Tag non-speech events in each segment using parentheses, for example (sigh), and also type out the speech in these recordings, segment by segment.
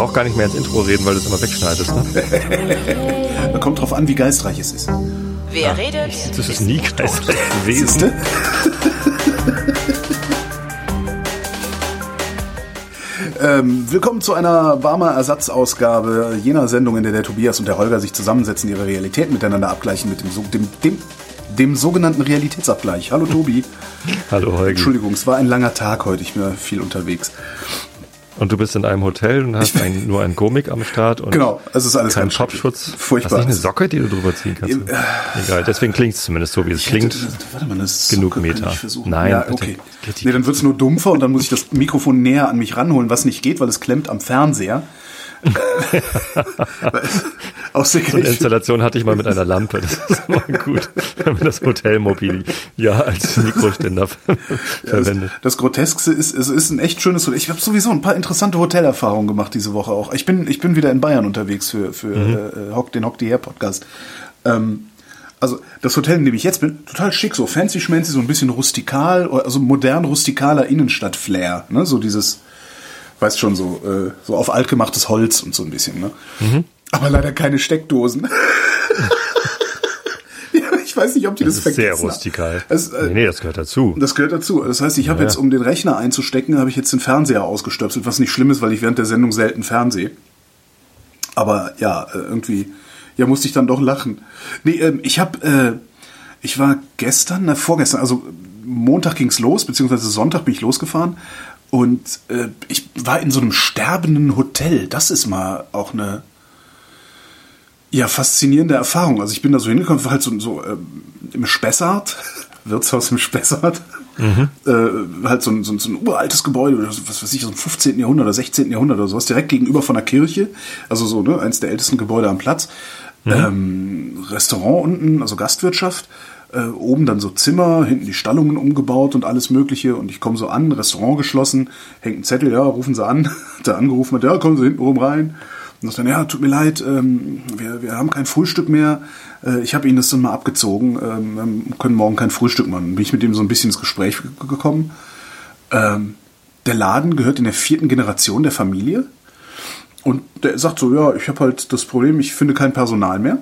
brauche gar nicht mehr ins Intro reden, weil du es immer wegschneidest. Ne? (laughs) Kommt drauf an, wie geistreich es ist. Wer redet? Das ist nie geistreich gewesen. (laughs) Ähm, willkommen zu einer Barmer Ersatzausgabe jener Sendung, in der der Tobias und der Holger sich zusammensetzen, ihre Realität miteinander abgleichen mit dem, so- dem, dem, dem sogenannten Realitätsabgleich. Hallo Tobi. (laughs) Hallo Holgi. Entschuldigung, es war ein langer Tag heute, ich bin viel unterwegs. Und du bist in einem Hotel und hast ein, nur einen Gomik am Start und Genau, es ist alles keinen. Topschutz. Furchtbar. Hast nicht eine Socke, die du drüber ziehen kannst? Egal, deswegen klingt es zumindest so, wie es Ich hätte- klingt. warte mal, das genug Socke Meter. Nein, ja, okay. Nee, dann wird's nur dumpfer und dann muss ich das Mikrofon näher an mich ranholen, was nicht geht, weil es klemmt am Fernseher. (laughs) Der So eine Installation hatte ich mal mit einer Lampe. Das ist immer gut, wenn man das Hotelmobil ja als Mikroständer verwendet. Das Groteskste ist, es ist ein echt schönes Hotel. Ich habe sowieso ein paar interessante Hotelerfahrungen gemacht diese Woche auch. Ich bin, ich bin wieder in Bayern unterwegs für, für äh, Hock, den Hock die Her Podcast. Ähm, also das Hotel, in dem ich jetzt bin, total schick, so fancy schmancy, so ein bisschen rustikal, also modern rustikaler Innenstadt-Flair. Ne? So dieses, weißt schon, so, äh, so auf altgemachtes Holz und so ein bisschen. Ne? Aber leider keine Steckdosen. (laughs) ja, ich weiß nicht, ob die das, Das ist sehr vergessen rustikal. Es, äh, nee, nee, das gehört dazu. das gehört dazu. Das heißt, ich habe Ja. jetzt, um den Rechner einzustecken, habe ich jetzt den Fernseher ausgestöpselt, was nicht schlimm ist, weil ich während der Sendung selten Fernseh. Aber ja, äh, irgendwie, ja, musste ich dann doch lachen. Nee, ähm, ich habe, äh, ich war gestern, na, vorgestern, also Montag ging's los, beziehungsweise Sonntag bin ich losgefahren und äh, ich war in so einem sterbenden Hotel. Das ist mal auch eine ja, faszinierende Erfahrung. Also ich bin da so hingekommen, war halt so, so ähm, im Spessart, (laughs) Wirtshaus im Spessart, äh, halt so ein, so, ein, so ein uraltes Gebäude, was weiß ich, so im 15. Jahrhundert oder 16. Jahrhundert oder sowas, direkt gegenüber von der Kirche, also so, ne, eins der ältesten Gebäude am Platz. Ähm, Restaurant unten, also Gastwirtschaft, äh, oben dann so Zimmer, hinten die Stallungen umgebaut und alles mögliche und ich komme so an, Restaurant geschlossen, hängt ein Zettel, ja, rufen Sie an, (laughs) hat er angerufen hat, ja, kommen Sie hinten rum rein. Und dann, ja, tut mir leid, ähm, wir, wir haben kein Frühstück mehr. Äh, ich habe Ihnen das dann mal abgezogen. Ähm, wir können morgen kein Frühstück machen. Bin ich mit dem so ein bisschen ins Gespräch ge- gekommen. Ähm, der Laden gehört in der vierten Generation der Familie. Und der sagt so, ja, ich habe halt das Problem, ich finde kein Personal mehr.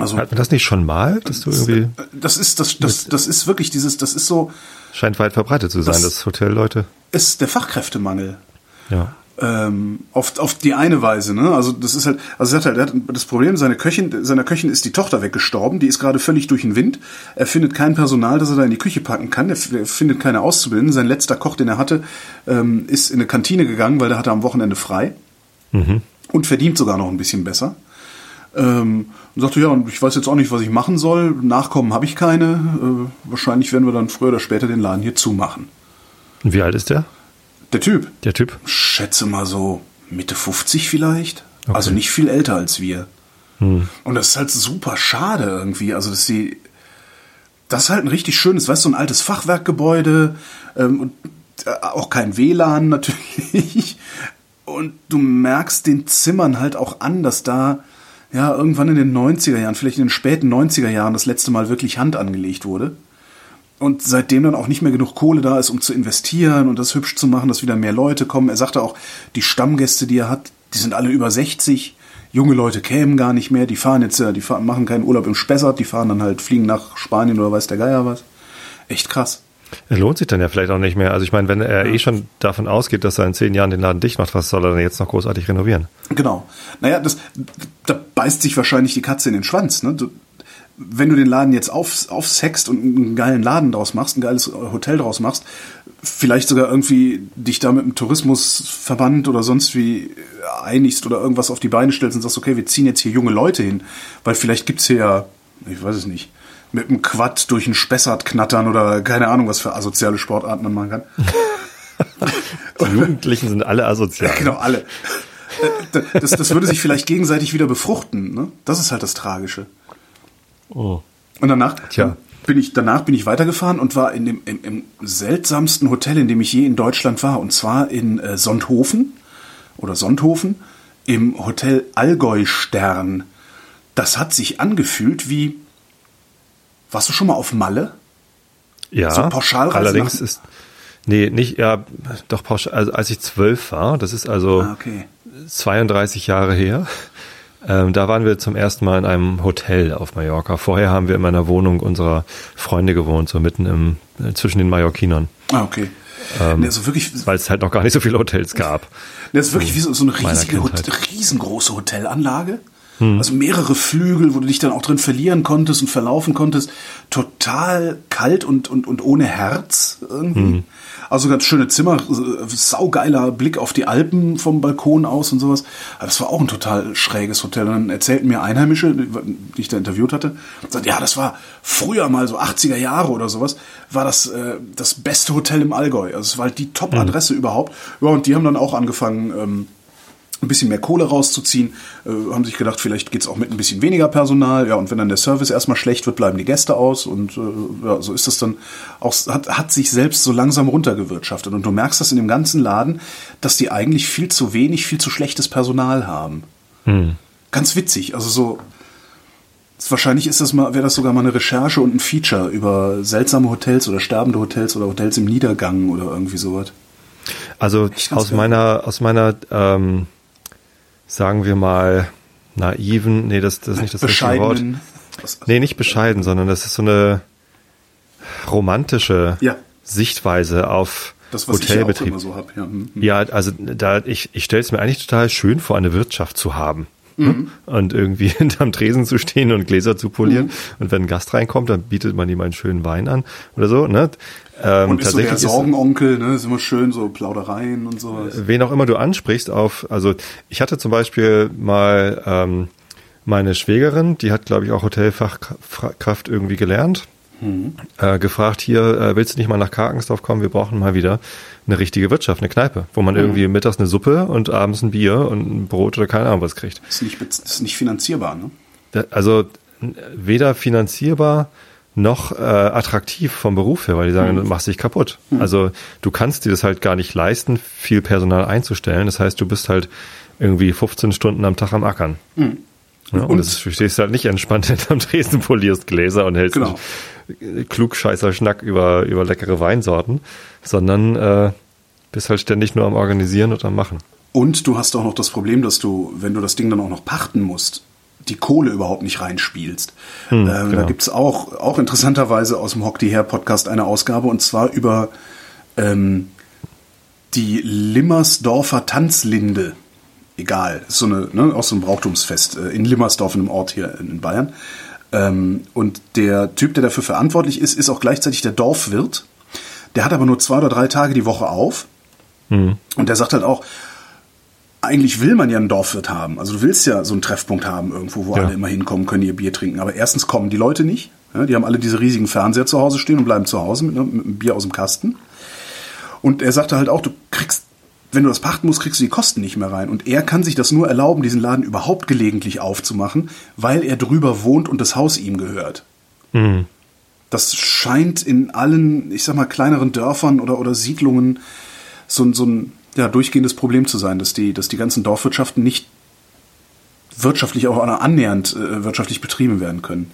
Also Hat man das nicht schon mal, dass du irgendwie, das ist das, das, das ist wirklich dieses, das ist so, scheint weit verbreitet zu sein, Das- dass Hotelleute, ist der Fachkräftemangel. ja. ähm, auf, auf die eine Weise, ne? Also das ist halt, also er sagt halt, er hat das Problem, seine Köchin, seiner Köchin ist die Tochter weggestorben, die ist gerade völlig durch den Wind. Er findet kein Personal, das er da in die Küche packen kann. Er, er findet keine Auszubildenden. Sein letzter Koch, den er hatte, ähm, ist in eine Kantine gegangen, weil der hatte am Wochenende frei und verdient sogar noch ein bisschen besser. Ähm, und sagte, ja, und ich weiß jetzt auch nicht, was ich machen soll. Nachkommen habe ich keine. Äh, wahrscheinlich werden wir dann früher oder später den Laden hier zumachen. Und wie alt ist der, Der Typ, der Typ? schätze mal so Mitte 50 vielleicht. Also nicht viel älter als wir. Und das ist halt super schade irgendwie. Also, dass sie. Das ist halt ein richtig schönes, weißt du, so ein altes Fachwerkgebäude ähm, und äh, auch kein WLAN (laughs) natürlich. Und du merkst den Zimmern halt auch an, dass da ja irgendwann in den 90er Jahren, vielleicht in den späten 90er Jahren das letzte Mal wirklich Hand angelegt wurde. Und seitdem dann auch nicht mehr genug Kohle da ist, um zu investieren und das hübsch zu machen, dass wieder mehr Leute kommen. Er sagte auch, die Stammgäste, die er hat, die sind alle über 60. Junge Leute kämen gar nicht mehr. Die fahren jetzt, die fahren, machen keinen Urlaub im Spessart, die fahren dann halt, fliegen nach Spanien oder weiß der Geier was. Echt krass. Er lohnt sich dann ja vielleicht auch nicht mehr. Also ich meine, wenn er eh schon davon ausgeht, dass er in zehn Jahren den Laden dicht macht, was soll er denn jetzt noch großartig renovieren? Genau. Naja, das, da beißt sich wahrscheinlich die Katze in den Schwanz. Ne? Du, wenn du den Laden jetzt auf, aufsext und einen geilen Laden draus machst, ein geiles Hotel draus machst, vielleicht sogar irgendwie dich da mit einem Tourismusverband oder sonst wie einigst oder irgendwas auf die Beine stellst und sagst, okay, wir ziehen jetzt hier junge Leute hin, weil vielleicht gibt's hier ja, ich weiß es nicht, mit einem Quad durch einen Spessart knattern oder keine Ahnung, was für asoziale Sportarten man machen kann. (laughs) Die Jugendlichen sind alle asozial. Genau, alle. Äh, Das, das würde sich vielleicht gegenseitig wieder befruchten. Ne? Das ist halt das Tragische. Oh. Und danach Tja. bin ich danach bin ich weitergefahren und war in dem im, im seltsamsten Hotel, in dem ich je in Deutschland war, und zwar in äh, Sonthofen oder Sonthofen im Hotel Allgäu Stern. Das hat sich angefühlt wie Warst du schon mal auf Malle? Ja, So Pauschalreise allerdings nach- ist Nee, nicht, ja, doch pauschal, also als ich zwölf war, das ist also Ah, okay. 32 Jahre her, ähm, da waren wir zum ersten Mal in einem Hotel auf Mallorca. Vorher haben wir in meiner Wohnung unserer Freunde gewohnt, so mitten im, äh, zwischen den Mallorquinern, Ah, okay. Ähm, also wirklich, weil es halt noch gar nicht so viele Hotels gab. Das ist wirklich wie so, so eine riesige, riesengroße Hotelanlage. Also mehrere Flügel, wo du dich dann auch drin verlieren konntest und verlaufen konntest. Total kalt und, und, und ohne Herz irgendwie. Also ganz schöne Zimmer, saugeiler Blick auf die Alpen vom Balkon aus und sowas. Aber das war auch ein total schräges Hotel. Und dann erzählten mir Einheimische, die ich da interviewt hatte, sagt, ja, das war früher mal so 80er Jahre oder sowas, war das äh, das beste Hotel im Allgäu. Also es war halt die Top-Adresse überhaupt. Ja, und die haben dann auch angefangen, ähm, ein bisschen mehr Kohle rauszuziehen, äh, haben sich gedacht, vielleicht geht's auch mit ein bisschen weniger Personal. Ja, und wenn dann der Service erstmal schlecht wird, bleiben die Gäste aus. Und äh, ja, so ist das dann auch, hat, hat sich selbst so langsam runtergewirtschaftet. Und du merkst das in dem ganzen Laden, dass die eigentlich viel zu wenig, viel zu schlechtes Personal haben. Ganz witzig. Also so. Wahrscheinlich ist das mal, wäre das sogar mal eine Recherche und ein Feature über seltsame Hotels oder sterbende Hotels oder Hotels im Niedergang oder irgendwie sowas. Also aus geil. meiner, aus meiner, ähm, sagen wir mal, naiven, nee, das, das ist nicht das richtige Wort. Nee, nicht bescheiden, sondern das ist so eine romantische Ja. Sichtweise auf Das, was Hotelbetrieb. immer so habe. Ja. hm, hm. Ja, also da ich, ich stelle es mir eigentlich total schön vor, eine Wirtschaft zu haben. Mhm. ne? Und irgendwie (laughs) hinterm Tresen zu stehen und Gläser zu polieren. Und wenn ein Gast reinkommt, dann bietet man ihm einen schönen Wein an oder so. Ne? Ähm, Und ist so der tatsächlich Sorgenonkel, ne? Ist immer schön, so Plaudereien und sowas. wen auch immer du ansprichst auf, also ich hatte zum Beispiel mal ähm, meine Schwägerin, die hat, glaube ich, auch Hotelfachkraft irgendwie gelernt, äh, gefragt, hier, äh, willst du nicht mal nach Karkensdorf kommen? Wir brauchen mal wieder eine richtige Wirtschaft, eine Kneipe, wo man irgendwie mittags eine Suppe und abends ein Bier und ein Brot oder keine Ahnung was kriegt. Ist nicht, ist nicht finanzierbar, ne? Da- Also weder finanzierbar noch äh, attraktiv vom Beruf her, weil die sagen, du machst dich kaputt. Also du kannst dir das halt gar nicht leisten, viel Personal einzustellen. Das heißt, du bist halt irgendwie 15 Stunden am Tag am Ackern. Ja, und, Und- das du stehst halt nicht entspannt (laughs) hinterm Tresen, polierst Gläser und hältst Genau. klugscheißer Schnack über, über leckere Weinsorten, sondern äh, bist halt ständig nur am Organisieren und am Machen. Und du hast auch noch das Problem, dass du, wenn du das Ding dann auch noch pachten musst, die Kohle überhaupt nicht reinspielst. ähm, Da genau. gibt's auch, auch interessanterweise aus dem Hock die Her Podcast eine Ausgabe und zwar über ähm, die Limmersdorfer Tanzlinde. Egal, ist so eine, ne, auch so ein Brauchtumsfest äh, in Limmersdorf, in einem Ort hier in, Bayern. Ähm, und der Typ, der dafür verantwortlich ist, ist auch gleichzeitig der Dorfwirt. Der hat aber nur zwei oder drei Tage die Woche auf. Und der sagt halt auch, eigentlich will man ja einen Dorfwirt haben. Also du willst ja so einen Treffpunkt haben irgendwo, wo Ja. alle immer hinkommen können, ihr Bier trinken. Aber erstens kommen die Leute nicht. Ja, die haben alle diese riesigen Fernseher zu Hause stehen und bleiben zu Hause mit, mit einem Bier aus dem Kasten. Und er sagte halt auch, du kriegst, wenn du das pachten musst, kriegst du die Kosten nicht mehr rein. Und er kann sich das nur erlauben, diesen Laden überhaupt gelegentlich aufzumachen, weil er drüber wohnt und das Haus ihm gehört. Das scheint in allen, ich sag mal, kleineren Dörfern oder, oder Siedlungen so, ein- so ein ja, durchgehendes Problem zu sein, dass die, dass die ganzen Dorfwirtschaften nicht wirtschaftlich auch annähernd äh, wirtschaftlich betrieben werden können.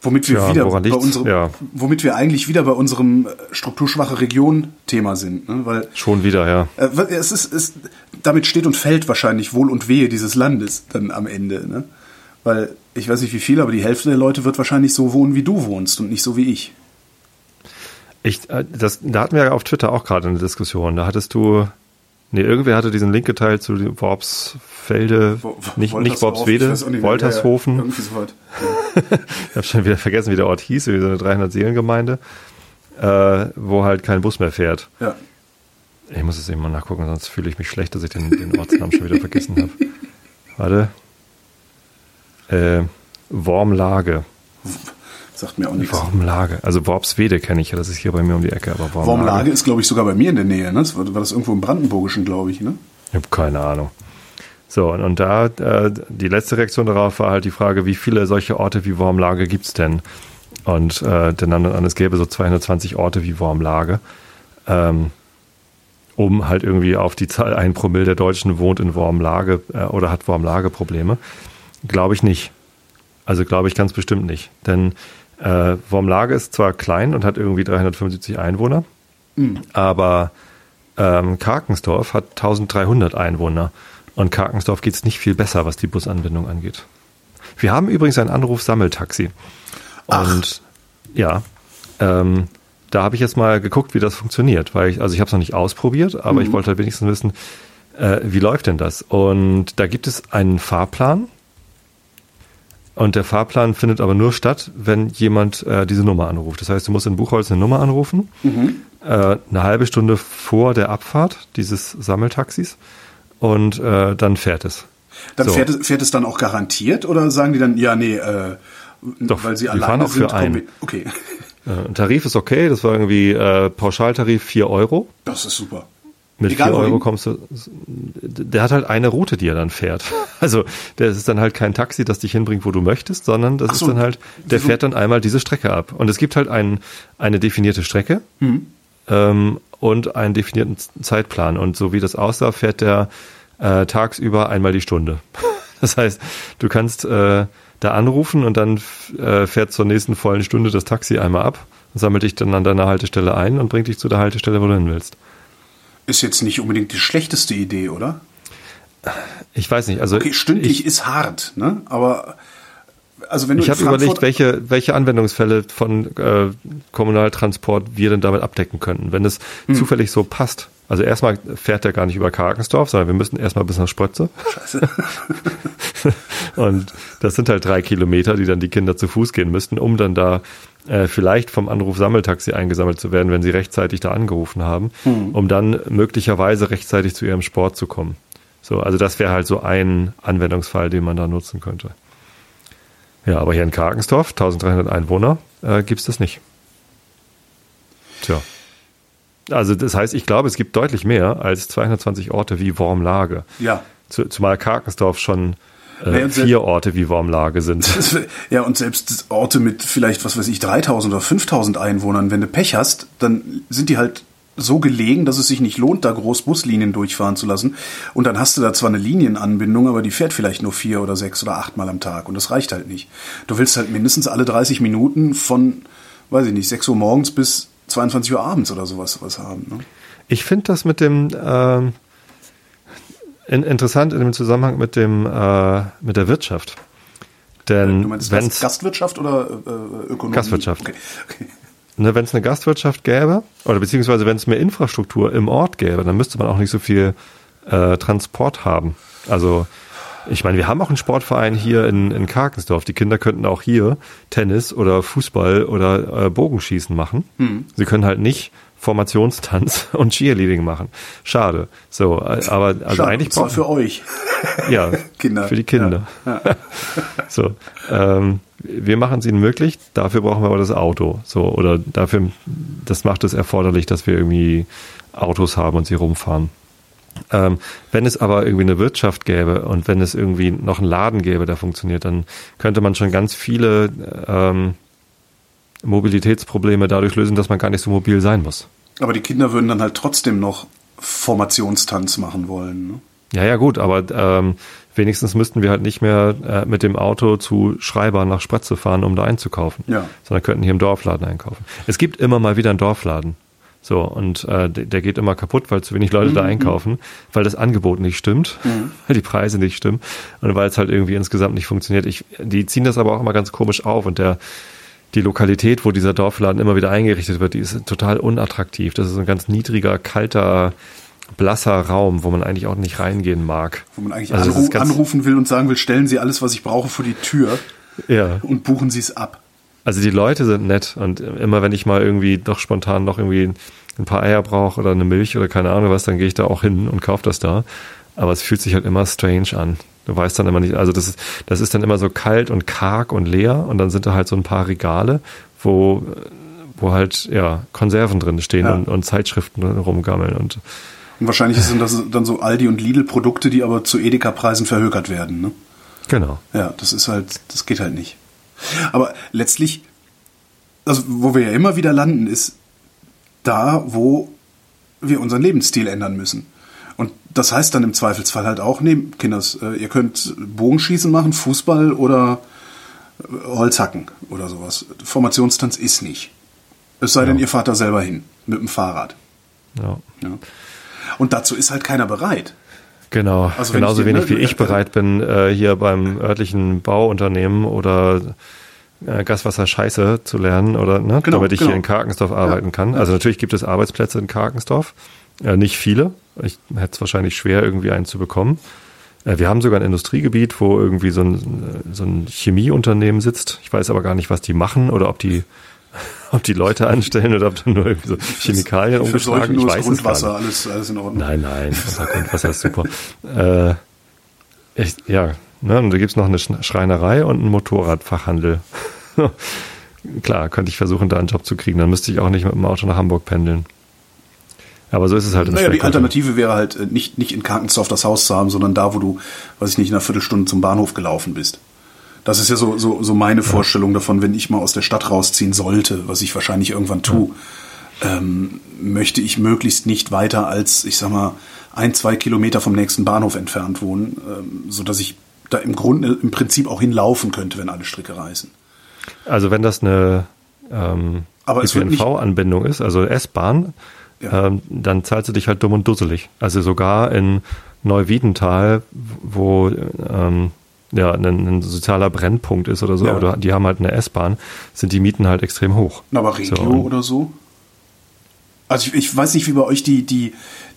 Womit wir Ja, wieder bei unserem, Ja. womit wir eigentlich wieder bei unserem äh, strukturschwache Region-Thema sind, ne? weil Schon wieder, ja. äh, es ist, es, damit steht und fällt wahrscheinlich Wohl und Wehe dieses Landes dann am Ende. Ne? Weil ich weiß nicht wie viel, aber die Hälfte der Leute wird wahrscheinlich so wohnen, wie du wohnst und nicht so wie ich. Ich, äh, das, da hatten wir ja auf Twitter auch gerade eine Diskussion. Da hattest du, nee, irgendwer hatte diesen Link geteilt zu Worpsfelde, Wo- nicht, nicht Worpswede. Woltershofen. Ja, ja, irgendwie so weit. (laughs) Ich habe schon wieder vergessen, wie der Ort hieß, wie so eine 300-Seelen-Gemeinde, äh, wo halt kein Bus mehr fährt. Ja. Ich muss es eben mal nachgucken, sonst fühle ich mich schlecht, dass ich den, den Ortsnamen schon wieder vergessen habe. Warte. Äh, Wormlage. (laughs) Sagt mir auch nichts. Wormlage. Also Worpswede kenne ich ja, das ist hier bei mir um die Ecke, aber Wormlage. Wormlage ist, glaube ich, sogar bei mir in der Nähe. Ne? Das war, war das irgendwo im Brandenburgischen, glaube ich. Ne? Ich habe keine Ahnung. So, und, und da, äh, die letzte Reaktion darauf war halt die Frage, wie viele solche Orte wie Wormlage gibt's denn? Und äh, dann, dann es gäbe so 220 Orte wie Wormlage, ähm, um halt irgendwie auf die Zahl, ein Promille der Deutschen wohnt in Wormlage äh, oder hat Wormlage Probleme. Glaube ich nicht. Also glaube ich ganz bestimmt nicht. Denn Äh, Wormlage ist zwar klein und hat irgendwie 375 Einwohner, mhm. aber ähm, Karkensdorf hat 1300 Einwohner. Und Karkensdorf geht es nicht viel besser, was die Busanbindung angeht. Wir haben übrigens ein Anruf-Sammeltaxi. Und ja, ähm, da habe ich jetzt mal geguckt, wie das funktioniert, weil ich, also ich habe es noch nicht ausprobiert, aber mhm. ich wollte halt wenigstens wissen, äh, wie läuft denn das? Und da gibt es einen Fahrplan. Und der Fahrplan findet aber nur statt, wenn jemand äh, diese Nummer anruft. Das heißt, du musst in Buchholz eine Nummer anrufen, mhm. äh, eine halbe Stunde vor der Abfahrt dieses Sammeltaxis und äh, dann fährt es. Dann so. fährt, es, fährt es dann auch garantiert oder sagen die dann, ja, nee, äh, Doch, weil sie alleine fahren auch sind? Für einen. Okay. Äh, Tarif ist okay, das war irgendwie äh, Pauschaltarif 4 Euro. Das ist super. Mit Egal 4 Euro wohin. kommst du. Der hat halt eine Route, die er dann fährt. (laughs) Also der ist dann halt kein Taxi, das dich hinbringt, wo du möchtest, sondern das so, ist dann halt, der fährt dann einmal diese Strecke ab. Und es gibt halt ein, eine definierte Strecke mhm. ähm, und einen definierten Zeitplan. Und so wie das aussah, fährt der äh, tagsüber einmal die Stunde. (laughs) Das heißt, du kannst äh, da anrufen und dann äh, fährt zur nächsten vollen Stunde das Taxi einmal ab, sammelt dich dann an deiner Haltestelle ein und bringt dich zu der Haltestelle, wo du hin willst. Ist jetzt nicht unbedingt die schlechteste Idee, oder? Ich weiß nicht. Also okay, stündlich ich, ist hart, ne? Aber also wenn du ich habe überlegt, welche, welche Anwendungsfälle von äh, Kommunaltransport wir denn damit abdecken könnten, wenn es hm. zufällig so passt. Also erstmal fährt er gar nicht über Karkensdorf, sondern wir müssen erstmal bis nach Sprötze. Scheiße. (laughs) und das sind halt drei Kilometer, die dann die Kinder zu Fuß gehen müssten, um dann da vielleicht vom Anruf Sammeltaxi eingesammelt zu werden, wenn sie rechtzeitig da angerufen haben, hm. um dann möglicherweise rechtzeitig zu ihrem Sport zu kommen. So, also das wäre halt so ein Anwendungsfall, den man da nutzen könnte. Ja, aber hier in Karkensdorf, 1300 Einwohner, äh, gibt es das nicht. Tja. Also das heißt, ich glaube, es gibt deutlich mehr als 220 Orte wie Wormlage. Ja. Zumal Karkensdorf schon äh, vier Orte wie Wormlage sind. Ja, und selbst Orte mit vielleicht, was weiß ich, 3000 oder 5000 Einwohnern, wenn du Pech hast, dann sind die halt so gelegen, dass es sich nicht lohnt, da groß Buslinien durchfahren zu lassen. Und dann hast du da zwar eine Linienanbindung, aber die fährt vielleicht nur vier oder sechs oder acht Mal am Tag. Und das reicht halt nicht. Du willst halt mindestens alle 30 Minuten von, weiß ich nicht, 6 Uhr morgens bis 22 Uhr abends oder sowas was haben. Ne? Ich finde das mit dem äh, in, interessant in dem Zusammenhang mit dem äh, mit der Wirtschaft. Denn du meinst wenn's, Gastwirtschaft oder äh, Ökonomie? Gastwirtschaft. Okay. okay (laughs) ne, wenn es eine Gastwirtschaft gäbe, oder beziehungsweise wenn es mehr Infrastruktur im Ort gäbe, dann müsste man auch nicht so viel äh, Transport haben. Also ich meine, wir haben auch einen Sportverein hier in, in Karkensdorf. Die Kinder könnten auch hier Tennis oder Fußball oder äh, Bogenschießen machen. Hm. Sie können halt nicht Formationstanz (laughs) und Cheerleading machen. Schade. So, aber also Schade, eigentlich braucht für euch. (laughs) Ja, (laughs) Kinder. für die Kinder. Ja, ja. so, ähm, wir machen es ihnen möglich. Dafür brauchen wir aber das Auto. So oder dafür, das macht es erforderlich, dass wir irgendwie Autos haben und sie rumfahren. Ähm, wenn es aber irgendwie eine Wirtschaft gäbe und wenn es irgendwie noch einen Laden gäbe, der funktioniert, dann könnte man schon ganz viele ähm, Mobilitätsprobleme dadurch lösen, dass man gar nicht so mobil sein muss. Aber die Kinder würden dann halt trotzdem noch Formationstanz machen wollen. Ne? Ja, ja, gut, aber ähm, wenigstens müssten wir halt nicht mehr äh, mit dem Auto zu Schreiber nach Spratze fahren, um da einzukaufen. Ja. Sondern könnten hier im Dorfladen einkaufen. Es gibt immer mal wieder einen Dorfladen. So, und äh, der geht immer kaputt, weil zu wenig Leute mhm. da einkaufen, weil das Angebot nicht stimmt, mhm. (laughs) weil die Preise nicht stimmen und weil es halt irgendwie insgesamt nicht funktioniert. Ich, die ziehen das aber auch immer ganz komisch auf und der die Lokalität, wo dieser Dorfladen immer wieder eingerichtet wird, die ist total unattraktiv. Das ist ein ganz niedriger, kalter, blasser Raum, wo man eigentlich auch nicht reingehen mag. Wo man eigentlich also anru anrufen will und sagen will, stellen Sie alles, was ich brauche, vor die Tür ja. und buchen Sie es ab. Also die Leute sind nett und immer wenn ich mal irgendwie doch spontan noch irgendwie ein paar Eier brauche oder eine Milch oder keine Ahnung was, dann gehe ich da auch hin und kaufe das da. Aber es fühlt sich halt immer strange an. Du weißt dann immer nicht, also das ist, das ist dann immer so kalt und karg und leer und dann sind da halt so ein paar Regale, wo, wo halt, ja, Konserven drin stehen ja. und, und Zeitschriften rumgammeln und und wahrscheinlich sind das dann so Aldi und Lidl Produkte, die aber zu Edeka-Preisen verhökert werden, ne? Genau. Ja, das ist halt, das geht halt nicht. Aber letztlich, also wo wir ja immer wieder landen, ist da, wo wir unseren Lebensstil ändern müssen. Das heißt dann im Zweifelsfall halt auch, nee, Kinders, äh, ihr könnt Bogenschießen machen, Fußball oder Holz hacken oder sowas. Formationstanz ist nicht. Es sei ja. denn, ihr fahrt da selber hin mit dem Fahrrad. Ja. ja. Und dazu ist halt keiner bereit. Genau, also genauso wenig ne, wie ich bereit bin, äh, hier beim örtlichen Bauunternehmen oder äh, Gaswasser Scheiße zu lernen oder ne, genau, damit ich genau. hier in Karkensdorf arbeiten ja. kann. Also natürlich gibt es Arbeitsplätze in Karkensdorf, äh, nicht viele. Ich hätte es wahrscheinlich schwer, irgendwie einen zu bekommen. Äh, wir haben sogar ein Industriegebiet, wo irgendwie so ein, so ein Chemieunternehmen sitzt. Ich weiß aber gar nicht, was die machen oder ob die (laughs) ob die Leute anstellen oder ob da nur irgendwie so Chemikalien umgeschlagen. Ich weiß Grundwasser, alles, alles in Ordnung. Nein, nein, unser Grundwasser ist super. Äh, ich, ja, ne, und da gibt's noch eine Schreinerei und einen Motorradfachhandel. (laughs) Klar, könnte ich versuchen, da einen Job zu kriegen. Dann müsste ich auch nicht mit dem Auto nach Hamburg pendeln. Aber so ist es halt. Naja, die Alternative wäre halt äh, nicht, nicht in Karkensdorf das Haus zu haben, sondern da, wo du, weiß ich nicht, in einer Viertelstunde zum Bahnhof gelaufen bist. Das ist ja so, so, so meine ja. Vorstellung davon, wenn ich mal aus der Stadt rausziehen sollte, was ich wahrscheinlich irgendwann tue, ja. ähm, möchte ich möglichst nicht weiter als, ich sag mal, ein, zwei Kilometer vom nächsten Bahnhof entfernt wohnen, ähm, so dass ich da im Grunde im Prinzip auch hinlaufen könnte, wenn alle Stricke reißen. Also wenn das eine ähm, ÖPNV-Anbindung ist, also S-Bahn, ja. ähm, dann zahlst du dich halt dumm und dusselig. Also sogar in Neuwiedental, wo ähm, ja, ein, ein, sozialer Brennpunkt ist oder so, ja. oder die haben halt eine S-Bahn, sind die Mieten halt extrem hoch. Aber Regio so, oder so? Also ich, ich, weiß nicht, wie bei euch die, die,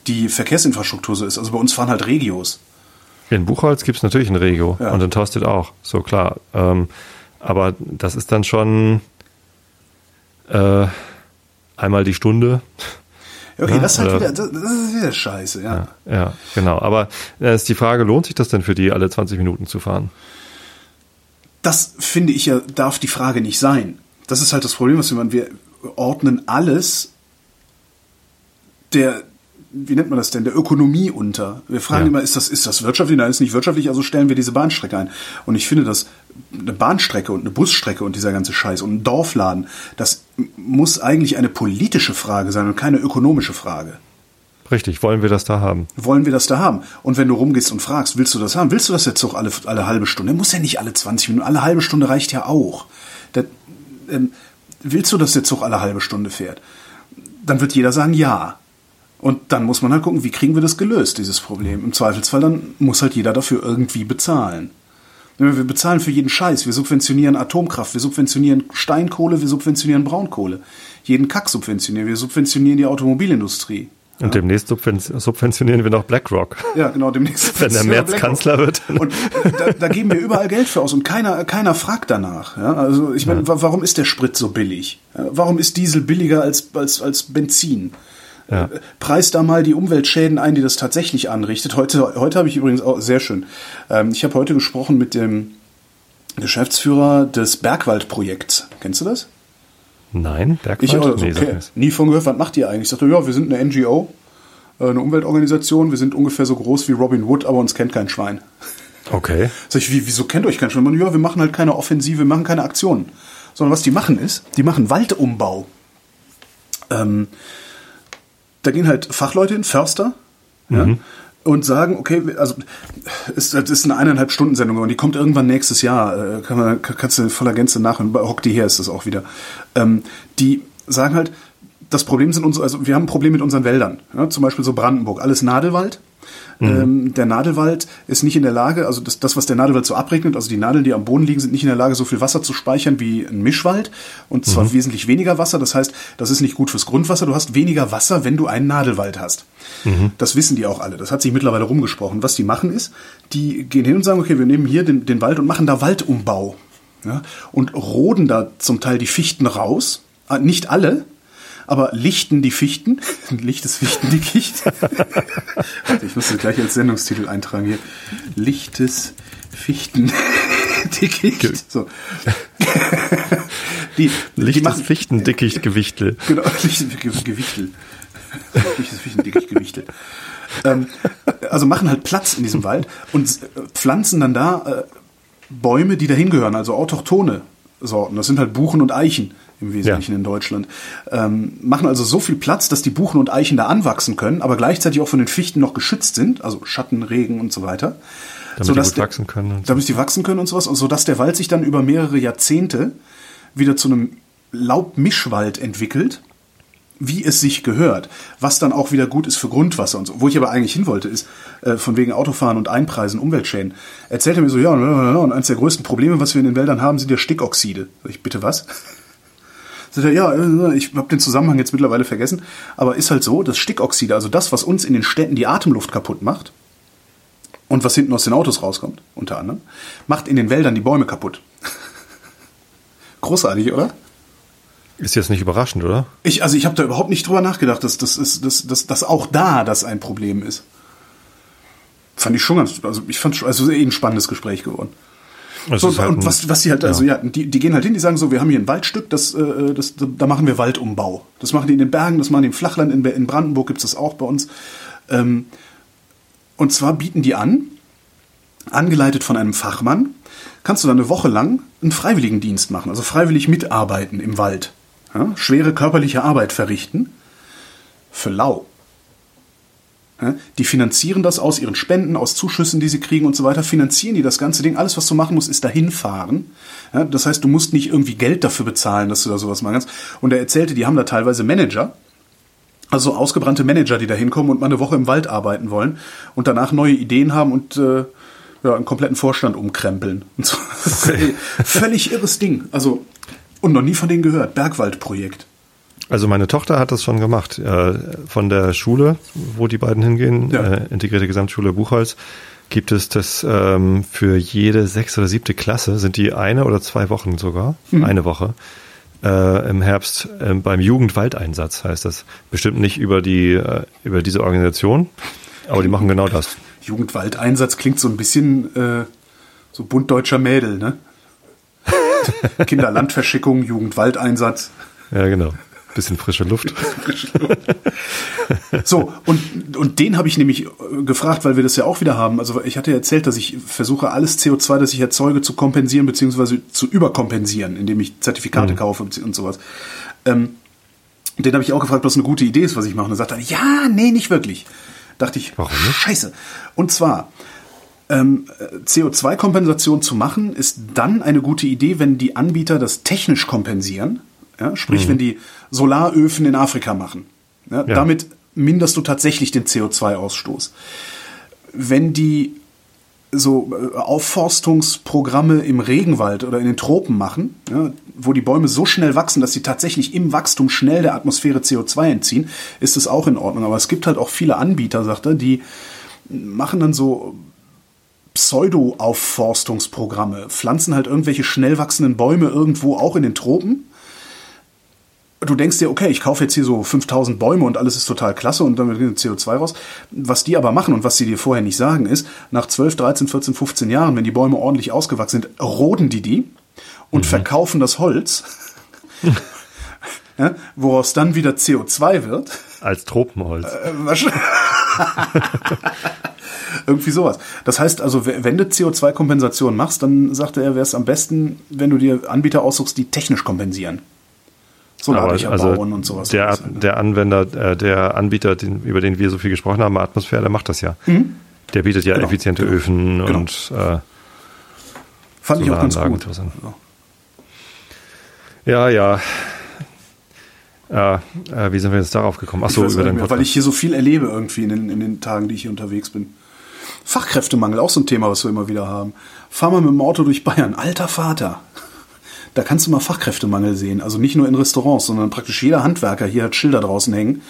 die Verkehrsinfrastruktur so ist. Also bei uns fahren halt Regios. In Buchholz gibt es natürlich ein Regio ja. und in Tosted auch, so klar. Ähm, aber das ist dann schon äh, einmal die Stunde Okay, das, ist halt wieder, das, ist wieder scheiße, ja. ja. Ja, genau. Aber äh, ist die Frage, lohnt sich das denn für die alle 20 Minuten zu fahren? Das finde ich ja, darf die Frage nicht sein. Das ist halt das Problem, was wir machen. Wir ordnen alles der, wie nennt man das denn, der Ökonomie unter. Wir fragen ja. immer, ist das, ist das wirtschaftlich? Nein, ist nicht wirtschaftlich, also stellen wir diese Bahnstrecke ein. Und ich finde, dass eine Bahnstrecke und eine Busstrecke und dieser ganze Scheiß und ein Dorfladen, das muss eigentlich eine politische Frage sein und keine ökonomische Frage. Richtig, wollen wir das da haben? Wollen wir das da haben? Und wenn du rumgehst und fragst, willst du das haben? Willst du das jetzt auch alle, alle halbe Stunde? Muss ja nicht alle 20 Minuten, alle halbe Stunde reicht ja auch. Das, ähm, willst du, dass der Zug alle halbe Stunde fährt? Dann wird jeder sagen, ja. Und dann muss man halt gucken, wie kriegen wir das gelöst, dieses Problem. Im Zweifelsfall dann muss halt jeder dafür irgendwie bezahlen. Wir bezahlen für jeden Scheiß. Wir subventionieren Atomkraft, wir subventionieren Steinkohle, wir subventionieren Braunkohle. Jeden Kack subventionieren. Wir subventionieren die Automobilindustrie. Und ja. demnächst subventionieren wir noch BlackRock. Ja, genau, demnächst. (laughs) Wenn der März Kanzler wird. Und da, da, geben wir überall Geld für aus und keiner, keiner fragt danach. Ja, also ich meine, ja. warum ist der Sprit so billig? Warum ist Diesel billiger als, als, als Benzin? Ja. Preis da mal die Umweltschäden ein, die das tatsächlich anrichtet. Heute, heute habe ich übrigens auch sehr schön. Ähm, ich habe heute gesprochen mit dem Geschäftsführer des Bergwaldprojekts. Kennst du das? Nein, Bergwald? Ich also, nee, okay. Nie von gehört. Was macht ihr eigentlich? Ich sagte, ja, wir sind eine NGO, äh, eine Umweltorganisation. Wir sind ungefähr so groß wie Robin Wood, aber uns kennt kein Schwein. Okay. Sag ich, wie, wieso kennt euch kein Schwein? Ja, wir machen halt keine Offensive, wir machen keine Aktionen. Sondern was die machen ist, die machen Waldumbau. Ähm, da gehen halt Fachleute hin, Förster, mhm. ja, und sagen, okay, also ist, das ist eine eineinhalb Stunden Sendung und die kommt irgendwann nächstes Jahr. Äh, kann man, kannst du voller Gänze nachhören. Bei Hock die her ist das auch wieder. Ähm, die sagen halt, das Problem sind unsere, also wir haben ein Problem mit unseren Wäldern. Ja, zum Beispiel so Brandenburg, alles Nadelwald. Mhm. Ähm, der Nadelwald ist nicht in der Lage, also das, das, was der Nadelwald so abregnet, also die Nadeln, die am Boden liegen, sind nicht in der Lage, so viel Wasser zu speichern wie ein Mischwald. Und zwar mhm. wesentlich weniger Wasser. Das heißt, das ist nicht gut fürs Grundwasser. Du hast weniger Wasser, wenn du einen Nadelwald hast. Mhm. Das wissen die auch alle. Das hat sich mittlerweile rumgesprochen. Was die machen ist, die gehen hin und sagen, okay, wir nehmen hier den, den Wald und machen da Waldumbau. Ja, und roden da zum Teil die Fichten raus. Ah, nicht alle, aber lichten die Fichten, (laughs) lichtes Fichtendickicht. (laughs) ich muss das gleich als Sendungstitel eintragen hier. Lichtes Fichtendickicht. (laughs) So. die, lichtes die machen, Fichtendickicht Gewichtel. Genau, lichtes Gewichtel. Lichtes Fichtendickicht Gewichtel. Ähm, also machen halt Platz in diesem Wald und pflanzen dann da äh, Bäume, die dahin gehören, also autochtone Sorten. Das sind halt Buchen und Eichen im Wesentlichen ja. in Deutschland. Ähm, machen also so viel Platz, dass die Buchen und Eichen da anwachsen können, aber gleichzeitig auch von den Fichten noch geschützt sind, also Schatten, Regen und so weiter. damit sodass die gut wachsen können. Und so. damit die wachsen können und sowas, und sodass der Wald sich dann über mehrere Jahrzehnte wieder zu einem Laubmischwald entwickelt, wie es sich gehört, was dann auch wieder gut ist für Grundwasser und so. Wo ich aber eigentlich hin wollte, ist, äh, von wegen Autofahren und Einpreisen, Umweltschäden, erzählt er mir so, ja, und eins der größten Probleme, was wir in den Wäldern haben, sind ja Stickoxide. Sag ich, bitte was? Sagt er, ja, ich habe den Zusammenhang jetzt mittlerweile vergessen, aber ist halt so, dass Stickoxide, also das, was uns in den Städten die Atemluft kaputt macht, und was hinten aus den Autos rauskommt, unter anderem, macht in den Wäldern die Bäume kaputt. (laughs) Großartig, oder? Ist jetzt nicht überraschend, oder? Ich, also ich habe da überhaupt nicht drüber nachgedacht, dass, das ist, dass, dass, dass auch da das ein Problem ist. Fand ich schon ganz, also ich fand schon, also eh ein spannendes Gespräch geworden. Das So, halt und was, was die halt, also ja, die, die gehen halt hin, die sagen so, wir haben hier ein Waldstück, das, äh, das, da machen wir Waldumbau. Das machen die in den Bergen, das machen die im Flachland, in, in Brandenburg gibt's das auch bei uns. Ähm, und zwar bieten die an, angeleitet von einem Fachmann, kannst du dann eine Woche lang einen Freiwilligendienst machen, also freiwillig mitarbeiten im Wald. Ja, schwere körperliche Arbeit verrichten für lau. Die finanzieren das aus ihren Spenden, aus Zuschüssen, die sie kriegen und so weiter, finanzieren die das ganze Ding. Alles, was du machen musst, ist dahin fahren. Das heißt, du musst nicht irgendwie Geld dafür bezahlen, dass du da sowas machen kannst. Und er erzählte, die haben da teilweise Manager, also ausgebrannte Manager, die da hinkommen und mal eine Woche im Wald arbeiten wollen und danach neue Ideen haben und äh, ja, einen kompletten Vorstand umkrempeln. Und so. Ey, Völlig irres Ding. Also, und noch nie von denen gehört. Bergwaldprojekt. Also meine Tochter hat das schon gemacht. Äh, Von der Schule, wo die beiden hingehen, Ja. äh, Integrierte Gesamtschule Buchholz, gibt es das ähm, für jede sechste oder siebte Klasse, sind die eine oder zwei Wochen sogar, Mhm. eine Woche, äh, im Herbst äh, beim Jugendwaldeinsatz heißt das. Bestimmt nicht über die über diese Organisation, aber die machen genau das. Jugendwaldeinsatz klingt so ein bisschen äh, so bunt deutscher Mädel, ne? (laughs) Kinderlandverschickung, Jugendwaldeinsatz. Ja, genau. Bisschen frische Luft. (laughs) So, und, und den habe ich nämlich äh, gefragt, weil wir das ja auch wieder haben. Also ich hatte ja erzählt, dass ich versuche, alles CO2, das ich erzeuge, zu kompensieren bzw. zu überkompensieren, indem ich Zertifikate kaufe und sowas. Ähm, den habe ich auch gefragt, was eine gute Idee ist, was ich mache. Und er sagte, er, ja, nee, nicht wirklich. Dachte ich, Warum nicht? scheiße. Und zwar, ähm, CO2-Kompensation zu machen, ist dann eine gute Idee, wenn die Anbieter das technisch kompensieren. Ja, sprich, wenn die Solaröfen in Afrika machen. Ja, Ja. Damit minderst du tatsächlich den CO2-Ausstoß. Wenn die so äh, Aufforstungsprogramme im Regenwald oder in den Tropen machen, ja, wo die Bäume so schnell wachsen, dass sie tatsächlich im Wachstum schnell der Atmosphäre CO2 entziehen, ist es auch in Ordnung. Aber es gibt halt auch viele Anbieter, sagt er, die machen dann so Pseudo-Aufforstungsprogramme, pflanzen halt irgendwelche schnell wachsenden Bäume irgendwo auch in den Tropen. Du denkst dir, okay, ich kaufe jetzt hier so 5000 Bäume und alles ist total klasse und dann wird CO2 raus. Was die aber machen und was sie dir vorher nicht sagen ist, nach 12, 13, 14, 15 Jahren, wenn die Bäume ordentlich ausgewachsen sind, roden die die und verkaufen das Holz, (laughs) ja, woraus dann wieder CO2 wird. Als Tropenholz. Äh, wahrscheinlich- (laughs) Irgendwie sowas. Das heißt also, wenn du CO2-Kompensation machst, dann sagte er, wäre es am besten, wenn du dir Anbieter aussuchst, die technisch kompensieren. Solardächer also bauen und sowas. Der, ne? der Anwender, äh, der Anbieter, den, über den wir so viel gesprochen haben, Atmosphäre, der macht das ja. Der bietet ja Genau, effiziente genau, Öfen genau. und äh, Fand ich auch ganz gut. Ja. ja. Äh, äh, wie sind wir jetzt darauf gekommen? Ach so, Ich weiß über den mehr, weil ich hier so viel erlebe irgendwie in den, in den Tagen, die ich hier unterwegs bin. Fachkräftemangel, auch so ein Thema, was wir immer wieder haben. Fahr mal mit dem Auto durch Bayern. Alter Vater. Da kannst du mal Fachkräftemangel sehen. Also nicht nur in Restaurants, sondern praktisch jeder Handwerker hier hat Schilder draußen hängen.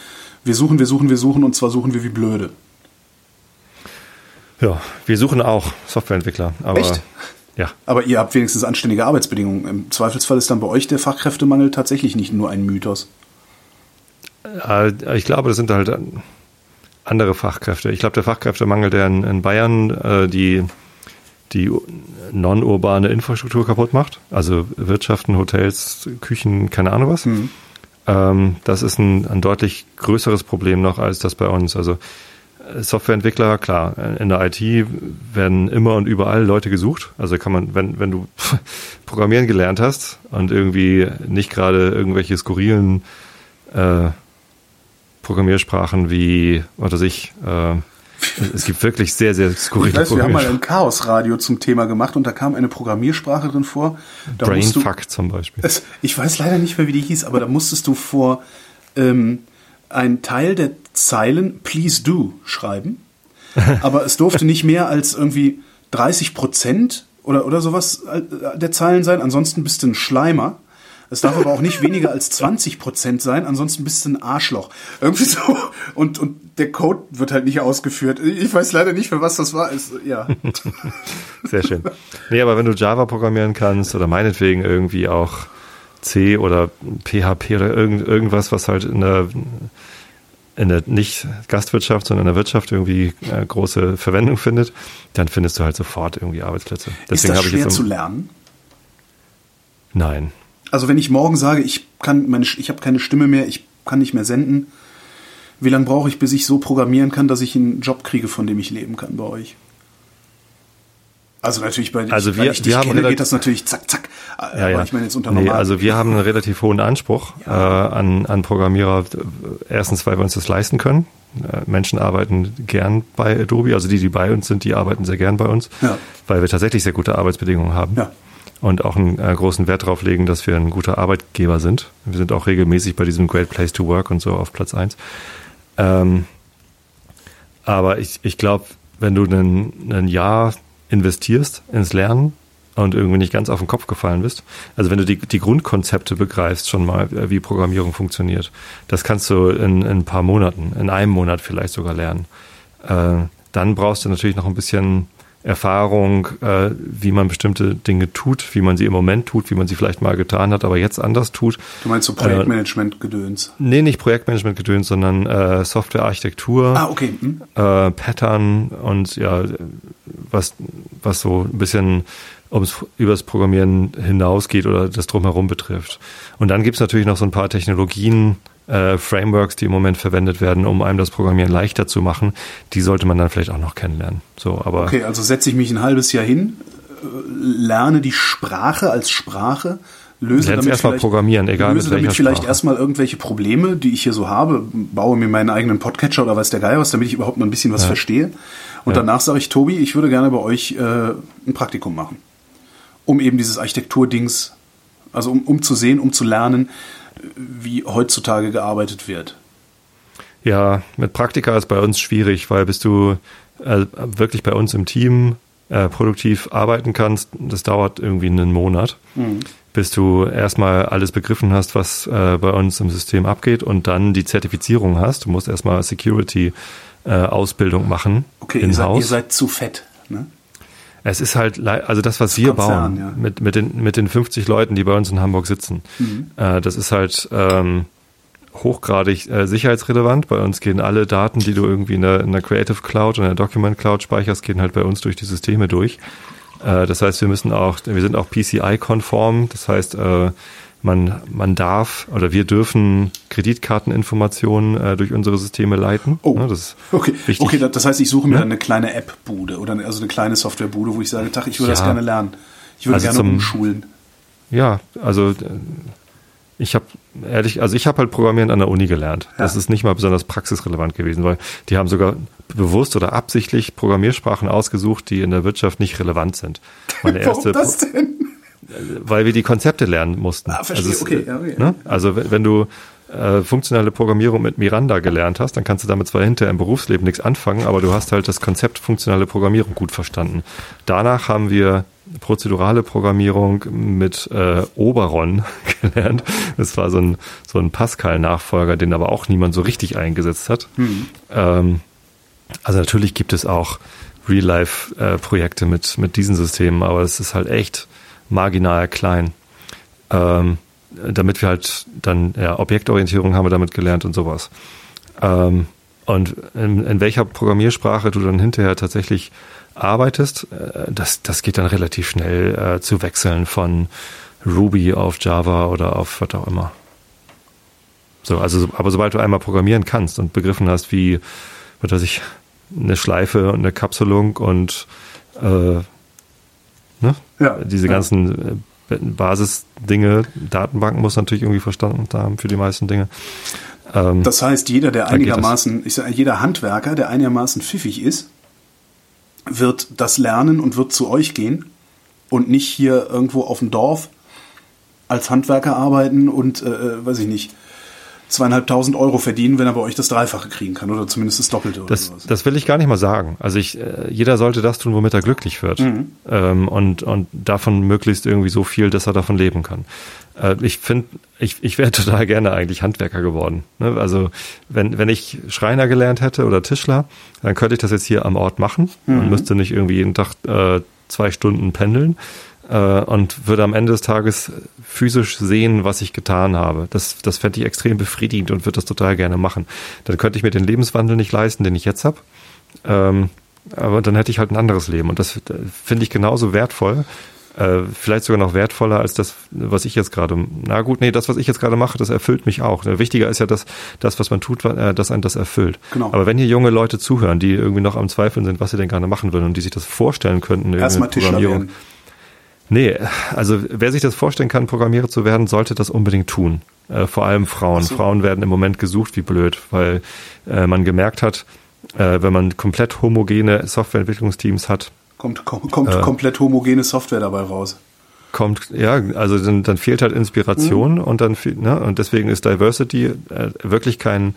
Wir suchen, wir suchen, wir suchen und zwar suchen wir wie blöde. ja, wir suchen auch Softwareentwickler. Aber, Echt? Ja. Aber ihr habt wenigstens anständige Arbeitsbedingungen. Im Zweifelsfall ist dann bei euch der Fachkräftemangel tatsächlich nicht nur ein Mythos. Äh, ich glaube, das sind halt andere Fachkräfte. Ich glaube, der Fachkräftemangel, der in, in Bayern äh, die, die non-urbane Infrastruktur kaputt macht, also Wirtschaften, Hotels, Küchen, keine Ahnung was, ähm, das ist ein, ein deutlich größeres Problem noch als das bei uns. Also äh, Softwareentwickler, klar, in der IT werden immer und überall Leute gesucht. Also kann man, wenn, wenn du (laughs) Programmieren gelernt hast und irgendwie nicht gerade irgendwelche skurrilen äh, Programmiersprachen wie, oder sich, äh, Es gibt wirklich sehr, sehr skurrile ich weiß, Wir haben mal ein Chaos-Radio zum Thema gemacht und da kam eine Programmiersprache drin vor. Da Brainfuck zum Beispiel. Es, ich weiß leider nicht mehr, wie die hieß, aber da musstest du vor ähm, einen Teil der Zeilen Please Do schreiben. (laughs) aber es durfte nicht mehr als irgendwie 30 Prozent oder, oder sowas äh, der Zeilen sein. Ansonsten bist du ein Schleimer. Es darf aber auch nicht weniger als 20 Prozent sein, ansonsten bist du ein Arschloch. Irgendwie so. Und, und der Code wird halt nicht ausgeführt. Ich weiß leider nicht, für was das war. Ist, ja. (laughs) Sehr schön. Nee, aber wenn du Java programmieren kannst oder meinetwegen irgendwie auch C oder PHP oder irgend, irgendwas, was halt in der, in der nicht Gastwirtschaft, sondern in der Wirtschaft irgendwie äh, große Verwendung findet, dann findest du halt sofort irgendwie Arbeitsplätze. Deswegen ist das schwer ich jetzt um, zu lernen? Nein. Also wenn ich morgen sage, ich kann meine, ich habe keine Stimme mehr, ich kann nicht mehr senden, wie lange brauche ich, bis ich so programmieren kann, dass ich einen Job kriege, von dem ich leben kann bei euch? Also natürlich bei also wir, ich wir haben kenne, geht das natürlich zack zack. Ja, ja. ich meine jetzt unter nee, also wir haben einen relativ hohen Anspruch ja. äh, an, an Programmierer. Erstens, weil wir uns das leisten können. Äh, Menschen arbeiten gern bei Adobe, also die, die bei uns sind, die arbeiten sehr gern bei uns, ja. weil wir tatsächlich sehr gute Arbeitsbedingungen haben. Ja und auch einen äh, großen Wert darauf legen, dass wir ein guter Arbeitgeber sind. Wir sind auch regelmäßig bei diesem Great Place to Work und so auf Platz eins. Ähm, aber ich, ich glaube, wenn du ein, ein Jahr investierst ins Lernen und irgendwie nicht ganz auf den Kopf gefallen bist, also wenn du die, die Grundkonzepte begreifst schon mal, äh, wie Programmierung funktioniert, das kannst du in, in ein paar Monaten, in einem Monat vielleicht sogar lernen. Äh, dann brauchst du natürlich noch ein bisschen Erfahrung, äh, wie man bestimmte Dinge tut, wie man sie im Moment tut, wie man sie vielleicht mal getan hat, aber jetzt anders tut. Du meinst so Projektmanagement-Gedöns? Äh, nee, nicht Projektmanagement-Gedöns, sondern äh, Software-Architektur, ah, okay. Hm. äh, Pattern und ja, was, was so ein bisschen ums übers Programmieren hinausgeht oder das drumherum betrifft. Und dann gibt's natürlich noch so ein paar Technologien, äh, Frameworks, die im Moment verwendet werden, um einem das Programmieren leichter zu machen, die sollte man dann vielleicht auch noch kennenlernen. So, aber okay, also setze ich mich ein halbes Jahr hin, äh, lerne die Sprache als Sprache, löse damit erstmal programmieren, egal löse damit vielleicht erstmal irgendwelche Probleme, die ich hier so habe, baue mir meinen eigenen Podcatcher oder weiß der Geier was, damit ich überhaupt mal ein bisschen was ja. verstehe. Und ja. danach sage ich, Tobi, ich würde gerne bei euch äh, ein Praktikum machen, um eben dieses Architekturdings, also um, um zu sehen, um zu lernen, wie heutzutage gearbeitet wird. Ja, mit Praktika ist bei uns schwierig, weil bis du äh, wirklich bei uns im Team äh, produktiv arbeiten kannst, das dauert irgendwie einen Monat, mhm. bis du erstmal alles begriffen hast, was äh, bei uns im System abgeht und dann die Zertifizierung hast. Du musst erstmal Security äh, Ausbildung machen. Okay, ihr seid, ihr seid, zu fett, ne? Es ist halt, also das, was wir Konzern, bauen, ja. mit, mit, den, mit den 50 Leuten, die bei uns in Hamburg sitzen, mhm. äh, das ist halt ähm, hochgradig äh, sicherheitsrelevant. Bei uns gehen alle Daten, die du irgendwie in der, in der Creative Cloud und in der Document Cloud speicherst, gehen halt bei uns durch die Systeme durch. Äh, das heißt, wir müssen auch, wir sind auch PCI-konform. Das heißt, äh, man, man darf oder wir dürfen Kreditkarteninformationen äh, durch unsere Systeme leiten. Oh, ja, das ist okay. Wichtig. Okay, das heißt, ich suche mir ja? eine kleine App-Bude oder also eine kleine Software-Bude, wo ich sage, Tag, ich würde ja. das gerne lernen. Ich würde also gerne zum, umschulen. Ja, also äh, ich habe ehrlich, also ich habe halt Programmieren an der Uni gelernt. Das ist nicht mal besonders praxisrelevant gewesen, weil die haben sogar bewusst oder absichtlich Programmiersprachen ausgesucht, die in der Wirtschaft nicht relevant sind. Meine (laughs) erste Warum das denn? Weil wir die Konzepte lernen mussten. Ah, verstehe, also, okay. Ja, okay. Ne? Also wenn, du äh, funktionale Programmierung mit Miranda gelernt hast, dann kannst du damit zwar hinterher im Berufsleben nichts anfangen, aber du hast halt das Konzept funktionale Programmierung gut verstanden. Danach haben wir prozedurale Programmierung mit äh, Oberon (laughs) gelernt. Das war so ein, so ein Pascal-Nachfolger, den aber auch niemand so richtig eingesetzt hat. Mhm. Ähm, also natürlich gibt es auch Real-Life-Projekte äh, mit, mit diesen Systemen, aber es ist halt echt marginal klein. Ähm, damit wir halt dann, ja, Objektorientierung haben wir damit gelernt und sowas. Ähm, und in, in welcher Programmiersprache du dann hinterher tatsächlich arbeitest, äh, das, das geht dann relativ schnell äh, zu wechseln von Ruby auf Java oder auf was auch immer. So, also, aber sobald du einmal programmieren kannst und begriffen hast, wie, was weiß ich, eine Schleife und eine Kapselung und äh, Ne? Ja, Diese ganzen äh, Basisdinge, Datenbanken muss natürlich irgendwie verstanden haben für die meisten Dinge. Ähm, das heißt, jeder, der einigermaßen, ich sage, jeder Handwerker, der einigermaßen pfiffig ist, wird das lernen und wird zu euch gehen und nicht hier irgendwo auf dem Dorf als Handwerker arbeiten und, äh, äh weiß ich nicht, zweieinhalbtausend Euro verdienen, wenn er bei euch das Dreifache kriegen kann oder zumindest das Doppelte. Das, oder das will ich gar nicht mal sagen. Also ich, äh, jeder sollte das tun, womit er glücklich wird mhm. ähm, und und davon möglichst irgendwie so viel, dass er davon leben kann. Äh, ich finde, ich, ich wäre (laughs) total gerne eigentlich Handwerker geworden. Ne? Also wenn wenn ich Schreiner gelernt hätte oder Tischler, dann könnte ich das jetzt hier am Ort machen mhm. und müsste nicht irgendwie jeden Tag äh, zwei Stunden pendeln und würde am Ende des Tages physisch sehen, was ich getan habe. Das, das fände ich extrem befriedigend und würde das total gerne machen. Dann könnte ich mir den Lebenswandel nicht leisten, den ich jetzt habe. Ähm, aber dann hätte ich halt ein anderes Leben. Und das finde ich genauso wertvoll. Äh, vielleicht sogar noch wertvoller als das, was ich jetzt gerade. Na gut, nee, das, was ich jetzt gerade mache, das erfüllt mich auch. Wichtiger ist ja das, das was man tut, äh, dass einen das erfüllt. Genau. Aber wenn hier junge Leute zuhören, die irgendwie noch am Zweifeln sind, was sie denn gerne machen würden und die sich das vorstellen könnten, Erstmal Programmierung. Werden. Nee, also wer sich das vorstellen kann, Programmierer zu werden, sollte das unbedingt tun. Äh, vor allem Frauen. So. Frauen werden im Moment gesucht wie blöd, weil äh, man gemerkt hat, äh, wenn man komplett homogene Softwareentwicklungsteams hat. Kommt, kom kommt äh, komplett homogene Software dabei raus. Kommt, ja, also dann, dann fehlt halt Inspiration mhm. und dann, ne, und deswegen ist Diversity äh, wirklich kein,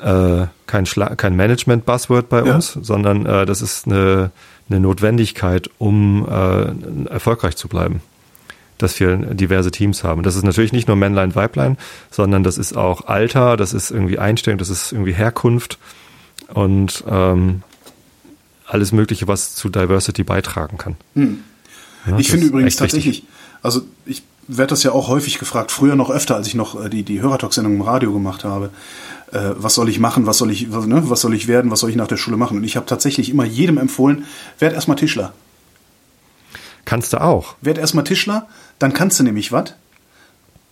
äh, kein, Schla kein Management-Buzzword bei ja. uns, sondern äh, das ist eine, eine Notwendigkeit, um äh, erfolgreich zu bleiben. Dass wir diverse Teams haben. Das ist natürlich nicht nur Männlein, Weiblein, sondern das ist auch Alter, das ist irgendwie Einstellung, das ist irgendwie Herkunft und ähm, alles Mögliche, was zu Diversity beitragen kann. Hm. Ja, ich finde übrigens tatsächlich, wichtig. also ich werde das ja auch häufig gefragt, früher noch öfter, als ich noch äh, die, die Hörertalk-Sendung im Radio gemacht habe äh, was soll ich machen, was soll ich, was, ne, was soll ich werden, was soll ich nach der Schule machen. Und ich habe tatsächlich immer jedem empfohlen, werd erstmal Tischler. Kannst du auch. Werd erstmal Tischler, dann kannst du nämlich was.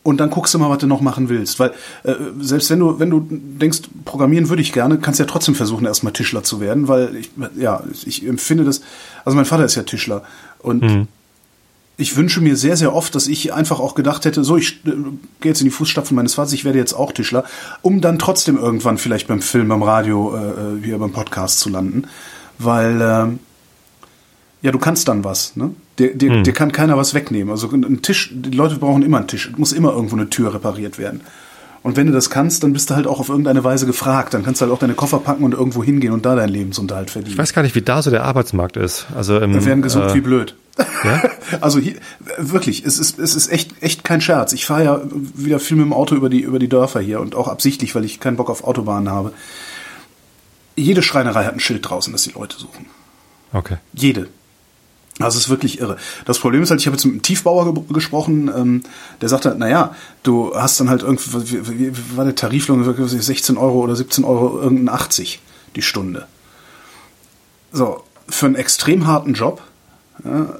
Und dann guckst du mal, was du noch machen willst. Weil äh, selbst wenn du, wenn du denkst, programmieren würde ich gerne, kannst du ja trotzdem versuchen, erstmal Tischler zu werden, weil ich, ja, ich empfinde das, also mein Vater ist ja Tischler. Und mhm ich wünsche mir sehr, sehr oft, dass ich einfach auch gedacht hätte, so, ich äh, gehe jetzt in die Fußstapfen meines Vaters, ich werde jetzt auch Tischler, um dann trotzdem irgendwann vielleicht beim Film, beim Radio, äh, äh hier beim Podcast zu landen. Weil, äh, ja, du kannst dann was, ne? Dir, dir, hm. dir kann keiner was wegnehmen. Also ein Tisch, die Leute brauchen immer einen Tisch, muss immer irgendwo eine Tür repariert werden. Und wenn du das kannst, dann bist du halt auch auf irgendeine Weise gefragt. Dann kannst du halt auch deine Koffer packen und irgendwo hingehen und da deinen Lebensunterhalt verdienen. Ich weiß gar nicht, wie da so der Arbeitsmarkt ist. Also im, Wir werden gesucht äh, wie blöd. Ja? (laughs) also hier, wirklich, es ist, es ist echt, echt kein Scherz. Ich fahre ja wieder viel mit dem Auto über die, über die Dörfer hier und auch absichtlich, weil ich keinen Bock auf Autobahnen habe. Jede Schreinerei hat ein Schild draußen, dass die Leute suchen. Okay. Jede. Das ist wirklich irre. Das Problem ist halt, ich habe jetzt mit einem Tiefbauer ge gesprochen, ähm, der sagte halt, naja, du hast dann halt irgendwie, wie, wie war der Tariflohn, 16 Euro oder 17 Euro, irgendein 80 die Stunde. So, für einen extrem harten Job, ja,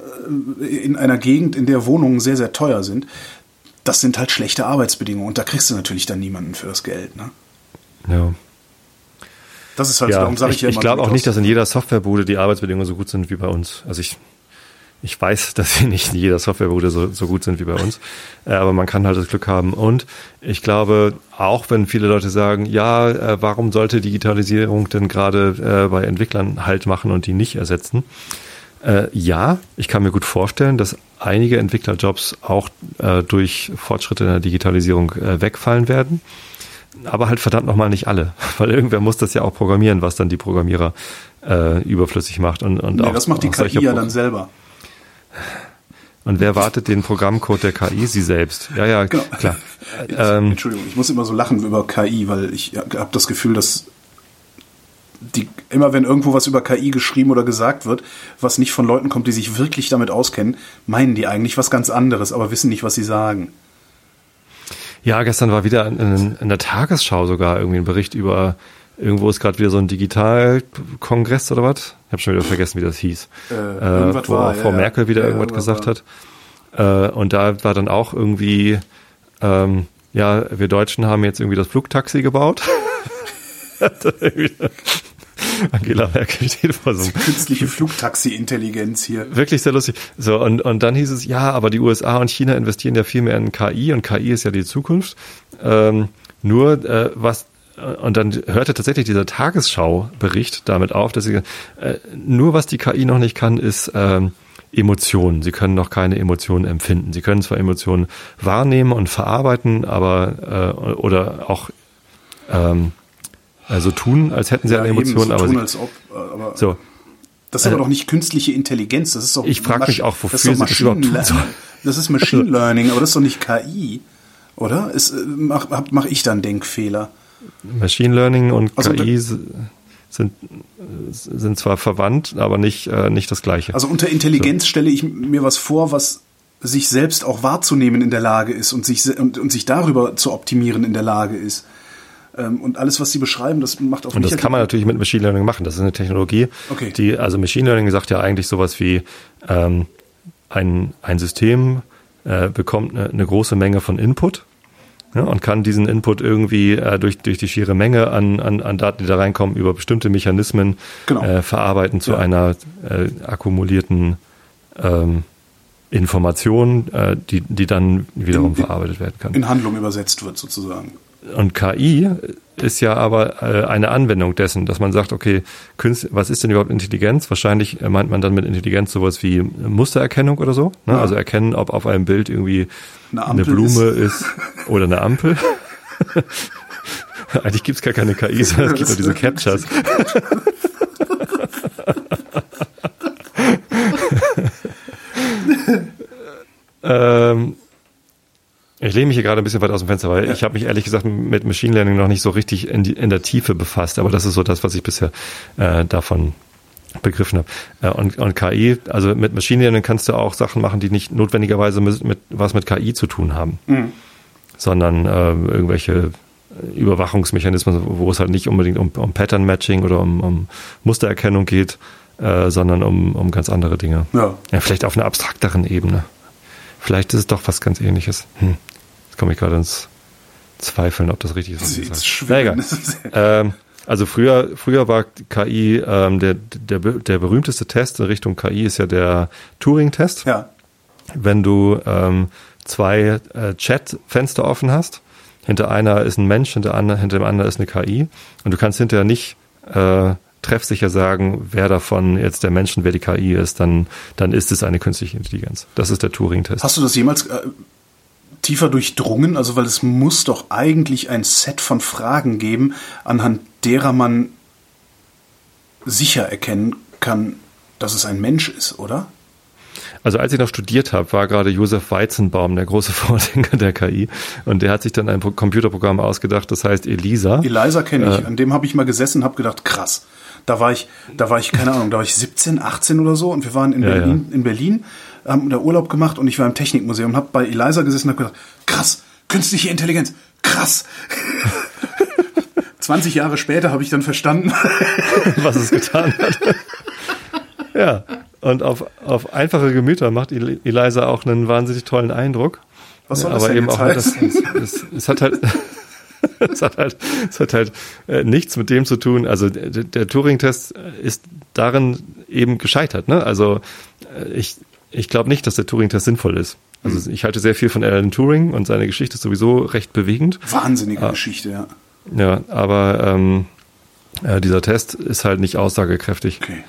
in einer Gegend, in der Wohnungen sehr, sehr teuer sind, das sind halt schlechte Arbeitsbedingungen und da kriegst du natürlich dann niemanden für das Geld. Ne? Ja. Das ist halt ja, so, darum sage ich, ich ja immer. Ich glaube auch nicht, dass in jeder Softwarebude die Arbeitsbedingungen so gut sind wie bei uns. Also ich ich weiß, dass sie nicht in jeder Softwarebude so, so gut sind wie bei uns, äh, aber man kann halt das Glück haben. Und ich glaube, auch wenn viele Leute sagen, ja, äh, warum sollte Digitalisierung denn gerade äh, bei Entwicklern halt machen und die nicht ersetzen? ja, ich kann mir gut vorstellen, dass einige Entwicklerjobs auch durch Fortschritte in der Digitalisierung wegfallen werden aber halt verdammt nochmal nicht alle, (laughs) weil irgendwer muss das ja auch programmieren, was dann die Programmierer äh, überflüssig macht. Und, und nee, auch, das macht die KI ja dann selber. Und wer wartet den Programmcode der KI? Sie selbst. Ja, ja, genau. klar. (laughs) Ähm, Entschuldigung, ich muss immer so lachen über KI, weil ich habe das Gefühl, dass die, immer wenn irgendwo was über KI geschrieben oder gesagt wird, was nicht von Leuten kommt, die sich wirklich damit auskennen, meinen die eigentlich was ganz anderes, aber wissen nicht, was sie sagen. Ja, gestern war wieder in, in der Tagesschau sogar irgendwie ein Bericht über Irgendwo ist gerade wieder so ein Digitalkongress oder was? Ich habe schon wieder vergessen, wie das hieß. Äh, äh, wo war, Frau ja, Merkel wieder ja, irgendwas gesagt war. hat. Äh, und da war dann auch irgendwie, ähm, ja, wir Deutschen haben jetzt irgendwie das Flugtaxi gebaut. (laughs) Angela Merkel steht vor so einem künstliche (laughs) Flugtaxi-Intelligenz hier. Wirklich sehr lustig. So und und dann hieß es ja, aber die USA und China investieren ja viel mehr in KI und KI ist ja die Zukunft. Ähm, nur äh, was und dann hörte tatsächlich dieser Tagesschau-Bericht damit auf, dass sie äh, nur was die KI noch nicht kann, ist ähm, Emotionen. Sie können noch keine Emotionen empfinden. Sie können zwar Emotionen wahrnehmen und verarbeiten, aber äh, oder auch ähm, also tun, als hätten sie ja, eine Emotion, so aber tun, sie, ob, aber so. Das ist aber äh, doch nicht künstliche Intelligenz. Das ist doch. Ich frage mich auch, wofür das ist doch Maschine, das, das ist Machine Learning, aber das ist doch nicht KI, oder? Mache mach ich dann Denkfehler? Machine Learning und also, KI sind, sind zwar verwandt, aber nicht, äh, nicht das Gleiche. Also unter Intelligenz so. stelle ich mir was vor, was sich selbst auch wahrzunehmen in der Lage ist und sich, und, und sich darüber zu optimieren in der Lage ist. Ähm, und alles, was Sie beschreiben, das macht auch Und das kann man natürlich mit Machine Learning machen. Das ist eine Technologie, okay. die, also Machine Learning sagt ja eigentlich sowas wie ähm, ein, ein System äh, bekommt eine, eine große Menge von Input ja, und kann diesen Input irgendwie äh, durch, durch die schiere Menge an, an, an Daten, die da reinkommen, über bestimmte Mechanismen genau. äh, verarbeiten zu ja. einer äh, akkumulierten ähm, Information, äh, die, die dann wiederum in, verarbeitet werden kann. In Handlung übersetzt wird sozusagen. Und KI ist ja aber äh, eine Anwendung dessen, dass man sagt, okay, Künst, was ist denn überhaupt Intelligenz? Wahrscheinlich meint man dann mit Intelligenz sowas wie Mustererkennung oder so. Ne? Ja. Also erkennen, ob auf einem Bild irgendwie eine, eine Blume ist. ist. oder eine Ampel. (laughs) Eigentlich gibt's gar keine KI, sondern es gibt nur diese Captchas. (laughs) ähm, ich lehne mich hier gerade ein bisschen weit aus dem Fenster, weil ja. ich habe mich ehrlich gesagt mit Machine Learning noch nicht so richtig in, die, in der Tiefe befasst, aber das ist so das, was ich bisher äh, davon begriffen habe. Äh, und, und KI, also mit Machine Learning kannst du auch Sachen machen, die nicht notwendigerweise mit, mit was mit KI zu tun haben, mhm. sondern äh, irgendwelche Überwachungsmechanismen, wo es halt nicht unbedingt um, um Pattern Matching oder um, um Mustererkennung geht, äh, sondern um, um ganz andere Dinge. Ja. ja. Vielleicht auf einer abstrakteren Ebene. Vielleicht ist es doch was ganz ähnliches. Hm. Jetzt komme ich gerade ins Zweifeln, ob das richtig ist. Das ist schwer. ähm, also früher, früher war KI ähm, der, der, der berühmteste Test in Richtung KI ist ja der Turing-Test. Ja. Wenn du ähm, zwei äh, Chat-Fenster offen hast, hinter einer ist ein Mensch, hinter, andre, hinter dem anderen ist eine KI und du kannst hinterher nicht äh, treffsicher sagen, wer davon jetzt der Mensch und wer die KI ist, dann, dann ist es eine künstliche Intelligenz. Das ist der Turing-Test. Hast du das jemals äh, tiefer durchdrungen? Also, weil es muss doch eigentlich ein Set von Fragen geben, anhand derer man sicher erkennen kann, dass es ein Mensch ist, oder? Also als ich noch studiert habe, war gerade Josef Weizenbaum der große (laughs) Vordenker der KI und der hat sich dann ein Computerprogramm ausgedacht, das heißt ELISA. ELISA kenne ich, äh, an dem habe ich mal gesessen und habe gedacht, krass. Da war ich, da war ich keine Ahnung, da war ich 17, 18 oder so und wir waren in ja, Berlin, ja. in Berlin haben da Urlaub gemacht und ich war im Technikmuseum und habe bei Eliza gesessen und habe gedacht, krass, künstliche Intelligenz, krass. (laughs) 20 Jahre später habe ich dann verstanden, (laughs) was es getan hat. ja, und auf, auf einfache Gemüter macht Eliza auch einen wahnsinnig tollen Eindruck. Was soll das Aber denn eben auch halt das, es, es hat halt (laughs) es hat halt, es hat halt äh, nichts mit dem zu tun. Also der, der Turing-Test ist darin eben gescheitert. Ne? Also äh, ich, ich glaube nicht, dass der Turing-Test sinnvoll ist. Also mhm. ich halte sehr viel von Alan Turing und seine Geschichte ist sowieso recht bewegend. Wahnsinnige ah, Geschichte, ja. Ja, aber ähm, äh, dieser Test ist halt nicht aussagekräftig. Okay.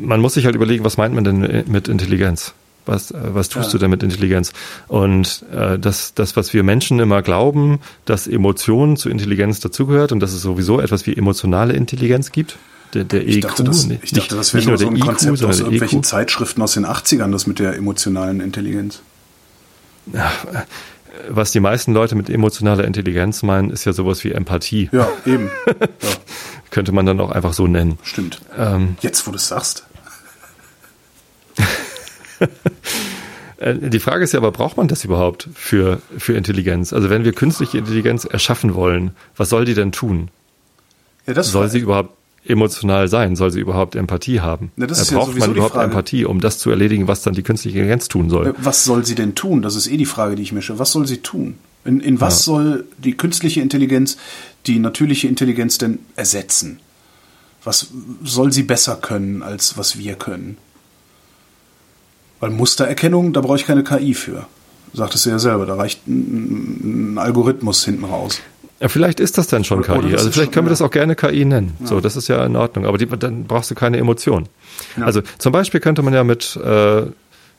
Man muss sich halt überlegen, was meint man denn mit Intelligenz? Was, äh, was tust ja. du denn mit Intelligenz? Und äh, das, das, was wir Menschen immer glauben, dass Emotionen zu Intelligenz dazugehört und dass es sowieso etwas wie emotionale Intelligenz gibt, der, der ich EQ. Dachte, das, ich nicht, dachte, das wäre nur so ein IQ, Konzept aus irgendwelchen EQ. Zeitschriften aus den 80ern, das mit der emotionalen Intelligenz. Ja, was die meisten Leute mit emotionaler Intelligenz meinen, ist ja sowas wie Empathie. Ja, eben. (laughs) Ja. Könnte man dann auch einfach so nennen. Stimmt. Ähm, Jetzt, wo du es sagst. (laughs) Äh, die Frage ist ja aber, braucht man das überhaupt für, für Intelligenz? Also wenn wir künstliche Intelligenz erschaffen wollen, was soll die denn tun? Ja, das soll sie überhaupt emotional sein? Soll sie überhaupt Empathie haben? Ja, das ist braucht ja man überhaupt Empathie, um das zu erledigen, was dann die künstliche Intelligenz tun soll? Was soll sie denn tun? Das ist eh die Frage, die ich mische. Was soll sie tun? In, in was ja. soll die künstliche Intelligenz die natürliche Intelligenz denn ersetzen? Was soll sie besser können, als was wir können? Weil Mustererkennung, da brauche ich keine KI für. Sagtest du ja selber, da reicht ein, ein Algorithmus hinten raus. Ja, vielleicht ist das dann schon Oder- oder KI. das Also vielleicht können wir ja. das auch gerne KI nennen. So, das ist ja in Ordnung. Aber die, dann brauchst du keine Emotion. Ja. Also zum Beispiel könnte man ja mit, äh,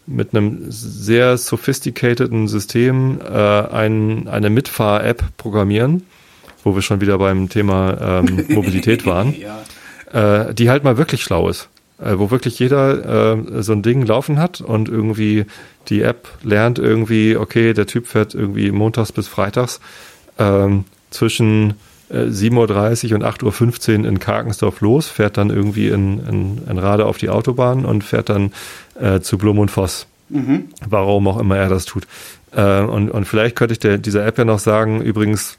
mit einem sehr sophisticateden System äh, ein, eine Mitfahr-App programmieren, wo wir schon wieder beim Thema ähm, (laughs) Mobilität waren, Ja. äh, die halt mal wirklich schlau ist. Äh, wo wirklich jeder äh, so ein Ding laufen hat und irgendwie die App lernt irgendwie, okay, der Typ fährt irgendwie montags bis freitags ähm, zwischen äh, 7.30 Uhr und 8.15 Uhr in Karkensdorf los, fährt dann irgendwie in, in, in Rade auf die Autobahn und fährt dann äh, zu Blum und Voss. Warum auch immer er das tut. Äh, und, und vielleicht könnte ich der, dieser App ja noch sagen, übrigens,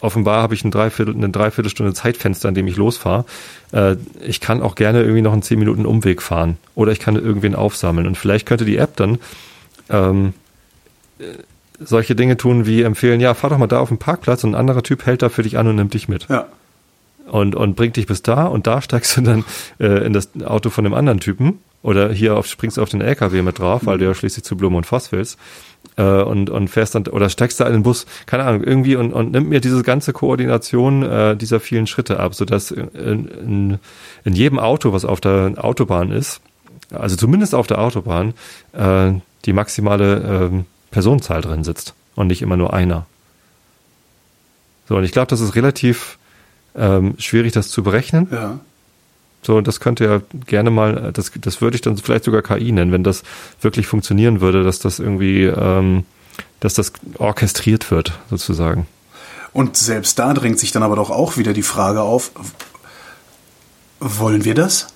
offenbar habe ich ein Dreiviertel, eine Dreiviertelstunde Zeitfenster, an dem ich losfahre. Äh, ich kann auch gerne irgendwie noch einen 10 Minuten Umweg fahren. Oder ich kann irgendwen aufsammeln. Und vielleicht könnte die App dann ähm, äh, solche Dinge tun wie empfehlen, ja, fahr doch mal da auf den Parkplatz und ein anderer Typ hält da für dich an und nimmt dich mit Ja. und, und bringt dich bis da und da steigst du dann äh, in das Auto von dem anderen Typen oder hier auf, springst auf den LKW mit drauf, weil du ja schließlich zu Blum und Voss willst äh, und, und fährst dann oder steigst da in den Bus, keine Ahnung, irgendwie und, und nimmt mir diese ganze Koordination äh, dieser vielen Schritte ab, sodass in, in, in jedem Auto, was auf der Autobahn ist, also zumindest auf der Autobahn, äh, die maximale ähm, Personenzahl drin sitzt und nicht immer nur einer. So, und ich glaube, das ist relativ ähm, schwierig, das zu berechnen. Ja. So, und das könnte ja gerne mal, das, das würde ich dann vielleicht sogar KI nennen, wenn das wirklich funktionieren würde, dass das irgendwie, ähm, dass das orchestriert wird, sozusagen. Und selbst da drängt sich dann aber doch auch wieder die Frage auf, wollen wir das?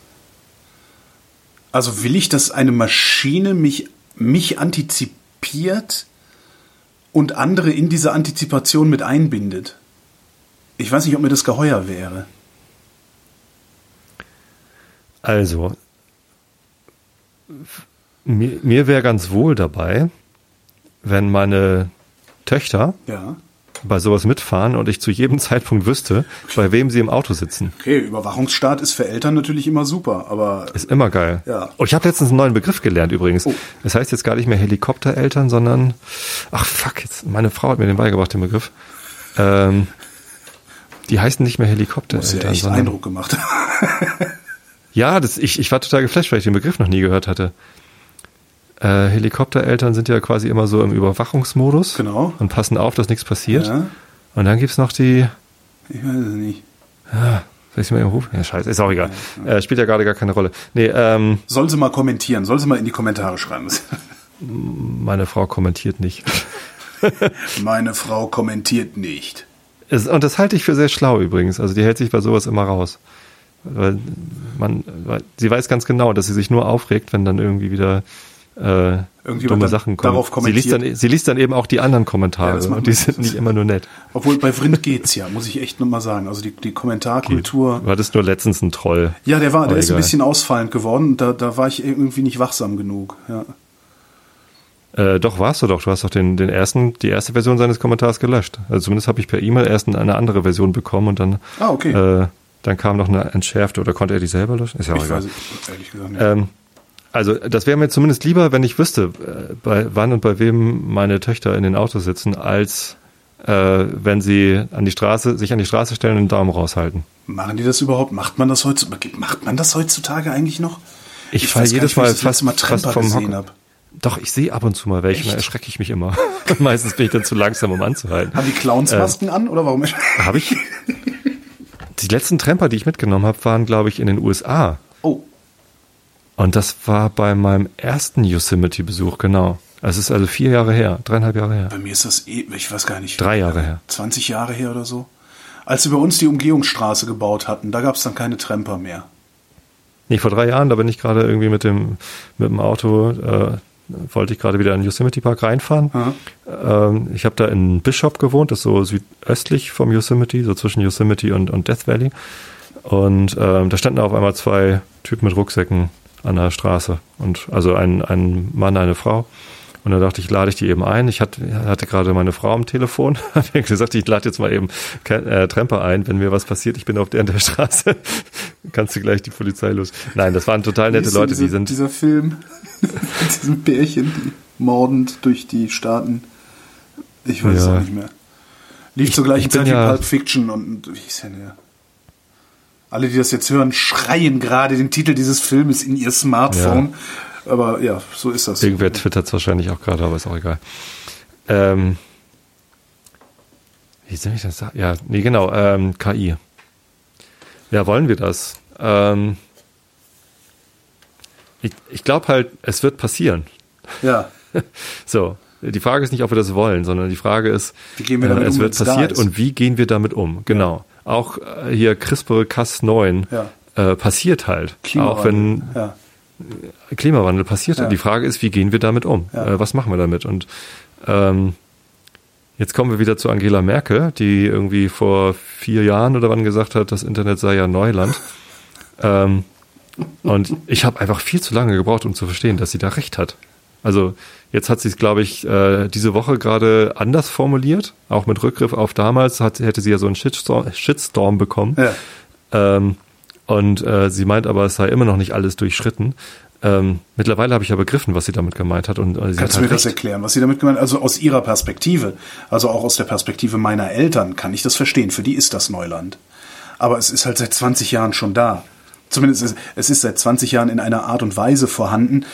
Also will ich, dass eine Maschine mich, mich antizipiert und andere in diese Antizipation mit einbindet? Ich weiß nicht, ob mir das geheuer wäre. Also, mir, mir wäre ganz wohl dabei, wenn meine Töchter Ja. Bei sowas mitfahren und ich zu jedem (laughs) Zeitpunkt wüsste, bei wem sie im Auto sitzen. Okay, Überwachungsstaat ist für Eltern natürlich immer super, aber Ist immer geil. Ja. Oh, ich habe letztens einen neuen Begriff gelernt übrigens. Oh. Das heißt jetzt gar nicht mehr Helikoptereltern, sondern ach fuck, jetzt meine Frau hat mir den beigebracht, den Begriff. Ähm, die heißen nicht mehr muss ja Helikoptereltern, echt sondern Eindruck gemacht. ja, das, ich, ich war total geflasht, weil ich den Begriff noch nie gehört hatte. Äh, Helikoptereltern sind ja quasi immer so im Überwachungsmodus Genau. und passen auf, dass nichts passiert. Ja. Und dann gibt's noch die, Ich weiß es nicht. soll ich mal eben rufen? Ja, scheiße, ist auch egal. Äh, spielt ja gerade gar keine Rolle. Nee, ähm, Soll sie mal kommentieren, soll sie mal in die Kommentare schreiben. meine Frau kommentiert nicht. (laughs) Meine Frau kommentiert nicht. Es, und das halte ich für sehr schlau übrigens. Also die hält sich bei sowas immer raus. Weil man, weil sie weiß ganz genau, dass sie sich nur aufregt, wenn dann irgendwie wieder äh, dumme Sachen kommen. darauf sie, liest kommentiert. dann, sie liest dann eben auch die anderen Ja, Kommentare das macht und die sind nicht immer nur nett. Obwohl bei Vrind geht's ja, muss ich echt nochmal sagen. Also die, die Kommentarkultur. Du hattest nur letztens einen Troll. Ja, der war, der ist ein bisschen ausfallend geworden. Da, da war ich irgendwie nicht wachsam genug. Ja. Äh, doch, warst du doch. Du hast doch den, den ersten, die erste Version seines Kommentars gelöscht. Also zumindest habe ich per E-Mail erst eine andere Version bekommen und dann, Ah, okay. äh, dann kam noch eine entschärfte oder konnte er die selber löschen? Ist ja auch ich egal. weiß es ehrlich gesagt nicht. Ähm, also das wäre mir zumindest lieber, wenn ich wüsste, äh, bei wann und bei wem meine Töchter in den Autos sitzen, als äh, wenn sie an die Straße, sich an die Straße stellen und den Daumen raushalten. Machen die das überhaupt? Macht man das heutzutage? Macht man das heutzutage eigentlich noch? Ich, fall weiß gar jedes Mal ich fast, Mal fast vom gesehen Hocker. hab. Doch, ich sehe ab und zu mal welche, dann erschrecke ich mich immer. (laughs) Meistens bin ich dann zu langsam, um anzuhalten. Haben die Clownsmasken an oder warum? Habe ich? (laughs) Die letzten Tramper, die ich mitgenommen habe, waren, glaube ich, in den USA. Oh, Und das war bei meinem ersten Yosemite-Besuch, genau. Es ist also vier Jahre her, dreieinhalb Jahre her. bei mir ist das eh, ich weiß gar nicht. Drei Jahre her. 20 Jahre her oder so. Als sie bei uns die Umgehungsstraße gebaut hatten, da gab es dann keine Tremper mehr. Nee, vor drei Jahren, da bin ich gerade irgendwie mit dem, mit dem Auto, äh, wollte ich gerade wieder in den Yosemite Park reinfahren. Ähm, ich habe da in Bishop gewohnt, das ist so südöstlich vom Yosemite, so zwischen Yosemite und, und Death Valley. Und ähm, da standen auf einmal zwei Typen mit Rucksäcken an der Straße. Und also ein, ein Mann, eine Frau. Und da dachte ich, lade ich die eben ein. Ich hatte, hatte gerade meine Frau am Telefon. (laughs) Habe gesagt, ich lade jetzt mal eben äh, Tremper ein, wenn mir was passiert. Ich bin auf der in der Straße. (laughs) Kannst du gleich die Polizei los. Nein, das waren total nette Leute, die diese, sind. Dieser Film (laughs) mit diesem Pärchen, die mordend durch die Staaten. Ich weiß es Ja. auch nicht mehr. Lief Ich- zur gleichen Zeit wie ja- Pulp Fiction und wie hieß denn der? Alle, die das jetzt hören, schreien gerade den Titel dieses Filmes in ihr Smartphone. Aber ja, so ist das. Irgendwer twittert es wahrscheinlich auch gerade, aber ist auch egal. Ähm, wie soll ich das sagen? Ja, nee, genau, ähm, KI. Ja, wollen wir das? Ähm, ich ich glaube halt, es wird passieren. Ja, (laughs) So, die Frage ist nicht, ob wir das wollen, sondern die Frage ist, Wie gehen wir damit äh, es um, wird da passiert und wie gehen wir damit um? Genau. Auch äh, hier CRISPR-Cas9 Ja. äh, passiert halt. Auch wenn ja. Klimawandel passiert. Ja. Die Frage ist, wie gehen wir damit um? Äh, was machen wir damit? Und ähm, jetzt kommen wir wieder zu Angela Merkel, die irgendwie vor vier Jahren oder wann gesagt hat, das Internet sei ja Neuland. (laughs) ähm, und ich habe einfach viel zu lange gebraucht, um zu verstehen, dass sie da recht hat. Also jetzt hat sie es, glaube ich, äh, diese Woche gerade anders formuliert, auch mit Rückgriff auf damals, hat, hätte sie ja so einen Shitstorm, Shitstorm bekommen. ja. Ähm, und äh, sie meint aber, es sei immer noch nicht alles durchschritten. Ähm, mittlerweile habe ich ja begriffen, was sie damit gemeint hat. Und äh, Kannst hat du mir halt das recht. erklären, was sie damit gemeint Also aus ihrer Perspektive, also auch aus der Perspektive meiner Eltern, kann ich das verstehen. Für die ist das Neuland. Aber es ist halt seit 20 Jahren schon da. Zumindest ist, es ist seit 20 Jahren in einer Art und Weise vorhanden,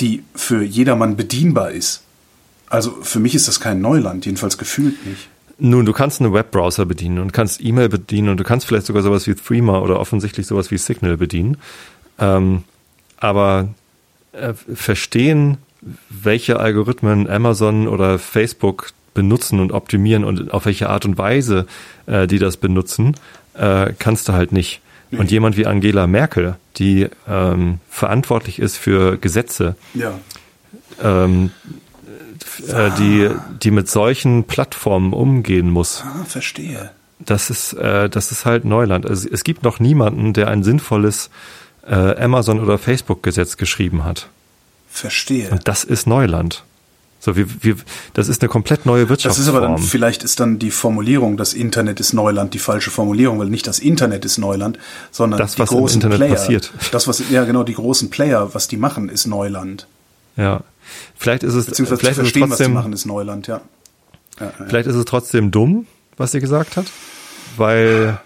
die für jedermann bedienbar ist. Also für mich ist das kein Neuland, jedenfalls gefühlt nicht. Nun, du kannst einen Webbrowser bedienen und kannst E-Mail bedienen und du kannst vielleicht sogar sowas wie Threema oder offensichtlich sowas wie Signal bedienen. Ähm, aber äh, verstehen, welche Algorithmen Amazon oder Facebook benutzen und optimieren und auf welche Art und Weise äh, die das benutzen, äh, kannst du halt nicht. Und jemand wie Angela Merkel, die ähm, verantwortlich ist für Gesetze, Ja. ähm, äh, die, die mit solchen Plattformen umgehen muss, Ah, verstehe. das ist, äh, das ist halt Neuland. Also es gibt noch niemanden, der ein sinnvolles äh, Amazon- oder Facebook-Gesetz geschrieben hat. Verstehe. Und das ist Neuland. So, wir, wir, das ist eine komplett neue Das ist Wirtschaftsform. aber dann, vielleicht ist dann die Formulierung, das Internet ist Neuland, die falsche Formulierung, weil nicht das Internet ist Neuland, sondern Das, die was im großen Internet Player. passiert. Das, was, ja genau, die großen Player, was die machen, ist Neuland. ja. Vielleicht ist es, Beziehungsweise vielleicht zu ist es verstehen, was die trotzdem, machen, ist Neuland, ja. ja, ja. vielleicht ist es trotzdem dumm, was sie gesagt hat, weil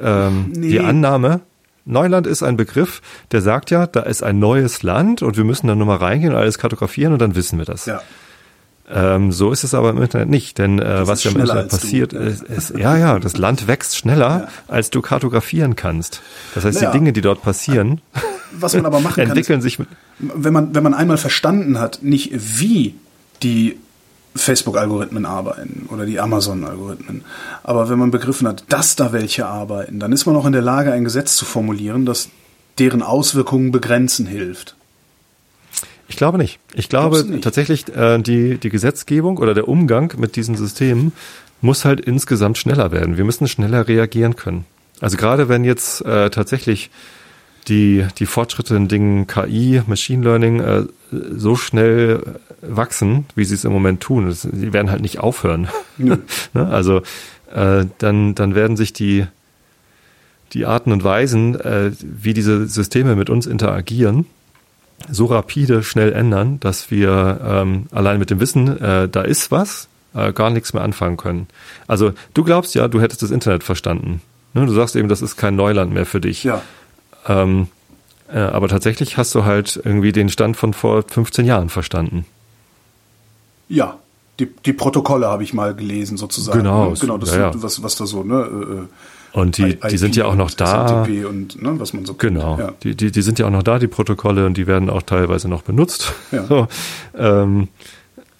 ähm, Nee. die Annahme, Neuland ist ein Begriff, der sagt ja, da ist ein neues Land und wir müssen da nur mal reingehen und alles kartografieren und dann wissen wir das. ja. Ähm, so ist es aber im Internet nicht, denn äh, was ja im Internet als du. passiert, ist, ist, ja, ja, das Land wächst schneller, als du kartografieren kannst. Das heißt, Naja. die Dinge, die dort passieren, (laughs) Was man aber machen (laughs) kann, ist, entwickeln sich mit, wenn man, wenn man einmal verstanden hat, nicht wie die Facebook-Algorithmen arbeiten oder die Amazon-Algorithmen, aber wenn man begriffen hat, dass da welche arbeiten, dann ist man auch in der Lage, ein Gesetz zu formulieren, das deren Auswirkungen begrenzen hilft. Ich glaube nicht. Ich glaube nicht? tatsächlich, äh, die, die Gesetzgebung oder der Umgang mit diesen Systemen muss halt insgesamt schneller werden. Wir müssen schneller reagieren können. Also gerade wenn jetzt äh, tatsächlich die, die Fortschritte in Dingen KI, Machine Learning äh, so schnell wachsen, wie sie es im Moment tun, sie werden halt nicht aufhören. Nö. (laughs) ne? Also äh, dann, dann werden sich die, die Arten und Weisen, äh, wie diese Systeme mit uns interagieren, so rapide schnell ändern, dass wir ähm, allein mit dem Wissen, äh, da ist was, äh, gar nichts mehr anfangen können. Also du glaubst ja, du hättest das Internet verstanden. Ne? Du sagst eben, das ist kein Neuland mehr für dich. Ja, Ähm, äh, aber tatsächlich hast du halt irgendwie den Stand von vor 15 Jahren verstanden. ja. Die, die Protokolle habe ich mal gelesen, sozusagen. Genau, Ne? genau das, ja, ja. Was, was da so, ne? äh, Und die, äh, die sind ja auch noch da. Und ne, was man so. Genau. Ja. Die, die, die sind ja auch noch da, die Protokolle, und die werden auch teilweise noch benutzt. Ja. (laughs) So, ähm,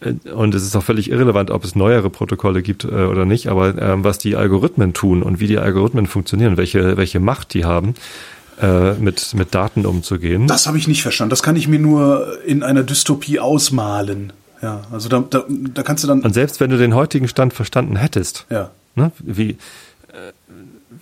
äh, und es ist auch völlig irrelevant, ob es neuere Protokolle gibt äh, oder nicht, aber ähm, was die Algorithmen tun und wie die Algorithmen funktionieren, welche, welche Macht die haben, äh, mit, mit Daten umzugehen. Das habe ich nicht verstanden. Das kann ich mir nur in einer Dystopie ausmalen. Ja, also da, da, da kannst du dann. und selbst wenn du den heutigen Stand verstanden hättest, ja. ne, wie,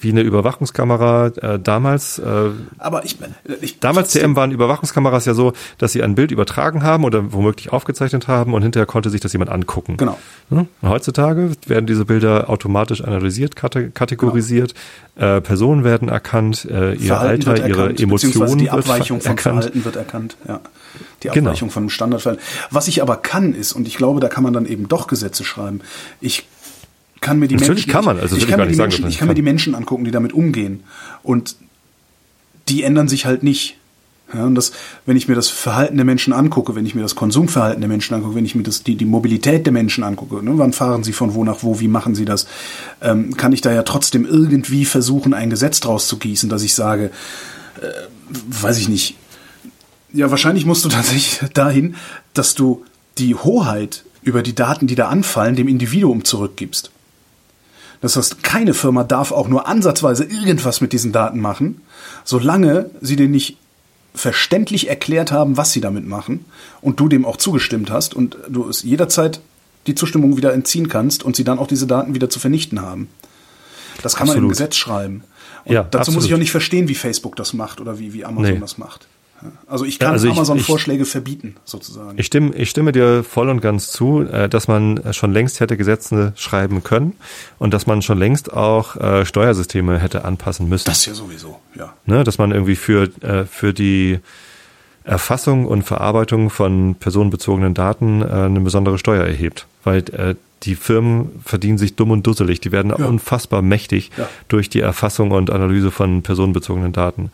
wie eine Überwachungskamera äh, damals, äh, Aber ich, ich Damals TM waren Überwachungskameras ja so, dass sie ein Bild übertragen haben oder womöglich aufgezeichnet haben und hinterher konnte sich das jemand angucken. Genau. Ne? Und Heutzutage werden diese Bilder automatisch analysiert, kate kategorisiert, äh, Personen werden erkannt, äh, ihr Verhalten Alter, ihre erkannt, Emotionen die Abweichung von erkannt. Verhalten wird erkannt. Ja. Die Genau. Abweichung von Standardverhalten. Was ich aber kann ist, und ich glaube, da kann man dann eben doch Gesetze schreiben. Ich kann mir die Natürlich Menschen, kann man, also ich, ich kann, mir die sagen, Menschen, ich kann mir die Menschen angucken, die damit umgehen und die ändern sich halt nicht. Ja, und das, wenn ich mir das Verhalten der Menschen angucke, wenn ich mir das Konsumverhalten der Menschen angucke, wenn ich mir das, die, die Mobilität der Menschen angucke, ne, wann fahren sie von wo nach wo, wie machen sie das, ähm, kann ich da ja trotzdem irgendwie versuchen, ein Gesetz draus zu gießen, dass ich sage, äh, weiß ich nicht, ja, wahrscheinlich musst du (laughs) tatsächlich dahin, dass du die Hoheit über die Daten, die da anfallen, dem Individuum zurückgibst. Das heißt, keine Firma darf auch nur ansatzweise irgendwas mit diesen Daten machen, solange sie dir nicht verständlich erklärt haben, was sie damit machen und du dem auch zugestimmt hast und du es jederzeit die Zustimmung wieder entziehen kannst und sie dann auch diese Daten wieder zu vernichten haben. Das kann man im Absolut. Gesetz schreiben. Und Ja, dazu muss absolut. ich auch nicht verstehen, wie Facebook das macht oder wie, wie Amazon Nee. das macht. Also ich kann Ja, also ich- Amazon ich- Vorschläge verbieten, sozusagen. Ich stimme, ich stimme dir voll und ganz zu, äh, dass man schon längst hätte Gesetze schreiben können und dass man schon längst auch äh, Steuersysteme hätte anpassen müssen. das ja sowieso, ja. ne, dass man irgendwie für, äh, für die Erfassung und Verarbeitung von personenbezogenen Daten äh, eine besondere Steuer erhebt. Weil äh, die Firmen verdienen sich dumm und dusselig. Die werden Ja. unfassbar mächtig Ja. durch die Erfassung und Analyse von personenbezogenen Daten.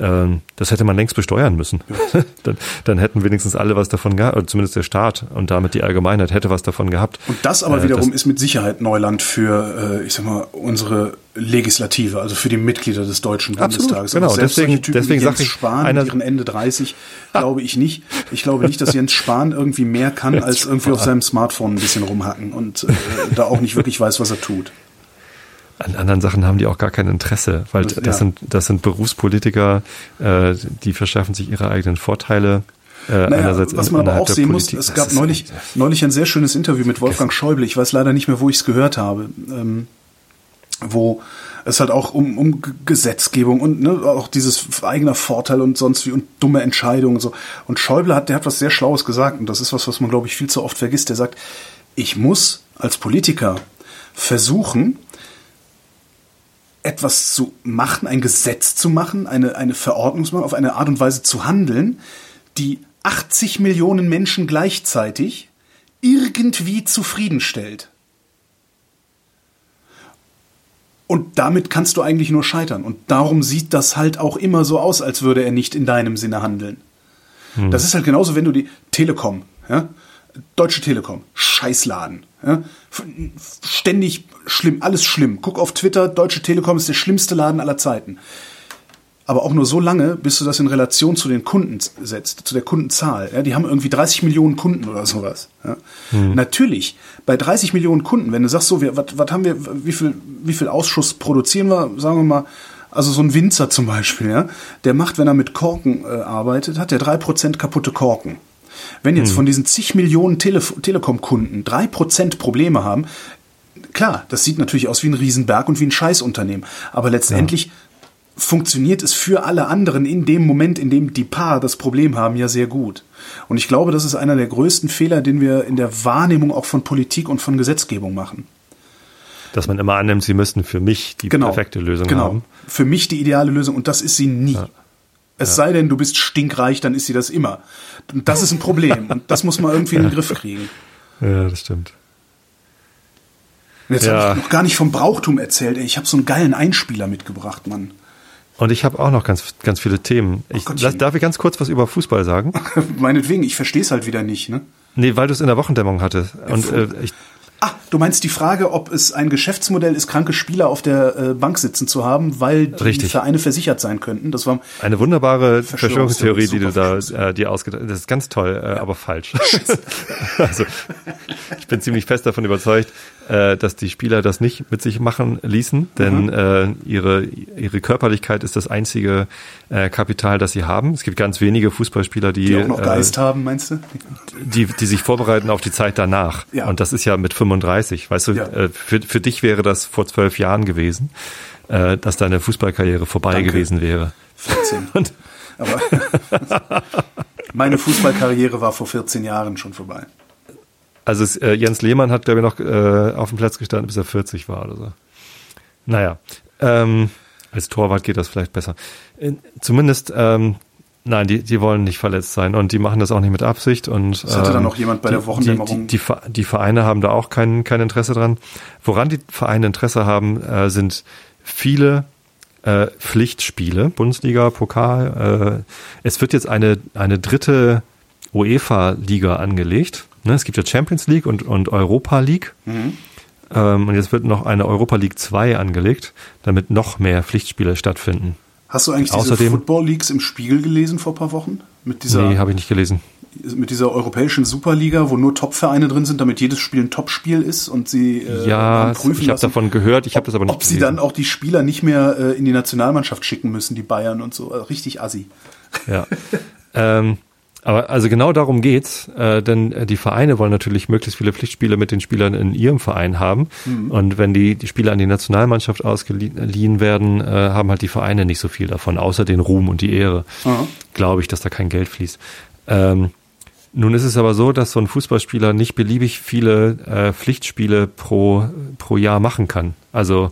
Ähm, das hätte man längst besteuern müssen. (laughs) dann, dann hätten wenigstens alle was davon gehabt, oder zumindest der Staat und damit die Allgemeinheit hätte was davon gehabt. Und das aber Äh, wiederum das- ist mit Sicherheit Neuland für, äh, ich sag mal, unsere Legislative, also für die Mitglieder des Deutschen Absolut, Bundestages. genau. Aber selbst Deswegen- Typen deswegen wie Jens sag ich, Spahn einer- mit ihren Ende 30, (laughs) glaube ich nicht. Ich glaube nicht, dass Jens Spahn irgendwie mehr kann, als irgendwie auf seinem Smartphone ein bisschen rumhacken und äh, da auch nicht wirklich weiß, was er tut. An anderen Sachen haben die auch gar kein Interesse, weil Das- das, ja. sind das sind Berufspolitiker, äh, die verschaffen sich ihre eigenen Vorteile. Äh, Naja, einerseits was man aber auch sehen muss, Politik. es Das gab neulich, neulich ein sehr schönes Interview mit Wolfgang Schäuble, ich weiß leider nicht mehr, wo ich es gehört habe, ähm, wo es halt auch um, um Gesetzgebung und ne, auch dieses eigener Vorteil und sonst wie und dumme Entscheidungen und so. Und Schäuble hat, der hat was sehr Schlaues gesagt und das ist was, was man glaube ich viel zu oft vergisst. Der sagt, ich muss als Politiker versuchen, etwas zu machen, ein Gesetz zu machen, eine, eine Verordnung zu machen, auf eine Art und Weise zu handeln, die 80 Millionen Menschen gleichzeitig irgendwie zufriedenstellt. Und damit kannst du eigentlich nur scheitern. Und darum sieht das halt auch immer so aus, als würde er nicht in deinem Sinne handeln. Das ist halt genauso, wenn du die Telekom, ja, Deutsche Telekom, Scheißladen, ja, ständig schlimm, alles schlimm. Guck auf Twitter, Deutsche Telekom ist der schlimmste Laden aller Zeiten. Aber auch nur so lange, bis du das in Relation zu den Kunden setzt, zu der Kundenzahl. Ja, die haben irgendwie 30 Millionen Kunden oder sowas. Ja. Natürlich, bei 30 Millionen Kunden, wenn du sagst, so, was, haben wir, wie viel, wie viel Ausschuss produzieren wir, sagen wir mal, also so ein Winzer zum Beispiel, ja, der macht, wenn er mit Korken äh, arbeitet, hat der 3% kaputte Korken. Wenn jetzt von diesen zig Millionen Tele Telekom-Kunden 3% Probleme haben, klar, das sieht natürlich aus wie ein Riesenberg und wie ein Scheißunternehmen. Aber letztendlich funktioniert es für alle anderen in dem Moment, in dem die Paar das Problem haben, ja sehr gut. Und ich glaube, das ist einer der größten Fehler, den wir in der Wahrnehmung auch von Politik und von Gesetzgebung machen. dass man immer annimmt, sie müssten für mich die Genau. perfekte Lösung genau. haben. Für mich die ideale Lösung und das ist sie nie. Es sei denn, du bist stinkreich, dann ist sie das immer. Und das ist ein Problem und das muss man irgendwie in den Griff kriegen. (laughs) Ja, das stimmt. Und jetzt Ja. habe ich noch gar nicht vom Brauchtum erzählt. Ey. Ich habe so einen geilen Einspieler mitgebracht, Mann. Und ich habe auch noch ganz, ganz viele Themen. Ich, darf ich ganz kurz was über Fußball sagen? (laughs) Meinetwegen, ich verstehe es halt wieder nicht. Ne? Nee, weil du es in der Wochendämmerung hattest. Und äh, ich, Ah, du meinst die Frage, ob es ein Geschäftsmodell ist, kranke Spieler auf der äh, Bank sitzen zu haben, weil die Richtig. Vereine versichert sein könnten. Das war eine wunderbare Verschwörungstheorie, die du da äh, dir ausgedacht hast. Das ist ganz toll, äh, aber falsch. (laughs) (laughs) also, ich bin ziemlich fest davon überzeugt, äh, dass die Spieler das nicht mit sich machen ließen, denn Mhm. äh, ihre, ihre Körperlichkeit ist das einzige äh, Kapital, das sie haben. Es gibt ganz wenige Fußballspieler, die, die auch noch äh, Geist haben, meinst du? die, die sich vorbereiten auf die Zeit danach. Ja. Und das ist ja mit 35. Weißt du, Ja. äh, für, für dich wäre das vor zwölf Jahren gewesen, äh, dass deine Fußballkarriere vorbei Danke. gewesen wäre. 14. (laughs) Und Aber (laughs) meine Fußballkarriere war vor 14 Jahren schon vorbei. Also es, äh, Jens Lehmann hat, glaube ich, noch äh, auf dem Platz gestanden, bis er 40 war oder so. Naja, ähm, als Torwart geht das vielleicht besser. Äh, zumindest ähm, Nein, die, die wollen nicht verletzt sein und die machen das auch nicht mit Absicht. Und, das hatte ähm, dann noch jemand bei die, der Wochendämmerung. Die, die, die, Vereine haben da auch kein, kein Interesse dran. Woran die Vereine Interesse haben, äh, sind viele äh, Pflichtspiele, Bundesliga, Pokal. Äh, es wird jetzt eine, eine dritte UEFA-Liga angelegt. Ne? Es gibt ja Champions League und, und Europa League. Mhm. Ähm, und jetzt wird noch eine Europa League 2 angelegt, damit noch mehr Pflichtspiele stattfinden. Hast du eigentlich Außerdem, diese Football Leagues im Spiegel gelesen vor ein paar Wochen? Mit dieser, nee, habe ich nicht gelesen. Mit dieser europäischen Superliga, wo nur Top-Vereine drin sind, damit jedes Spiel ein Top-Spiel ist und sie äh, ja, prüfen ich habe davon gehört, ich habe das aber nicht Ob gelesen. sie dann auch die Spieler nicht mehr äh, in die Nationalmannschaft schicken müssen, die Bayern und so. Also richtig assi. Ja. ähm, aber also genau darum geht's, äh, denn äh, die Vereine wollen natürlich möglichst viele Pflichtspiele mit den Spielern in ihrem Verein haben. Mhm. Und wenn die, die Spieler an die Nationalmannschaft ausgeliehen werden, äh, haben halt die Vereine nicht so viel davon, außer den Ruhm und die Ehre. Mhm. Glaube ich, dass da kein Geld fließt. Ähm, nun ist es aber so, dass so ein Fußballspieler nicht beliebig viele äh, Pflichtspiele pro, pro Jahr machen kann. Also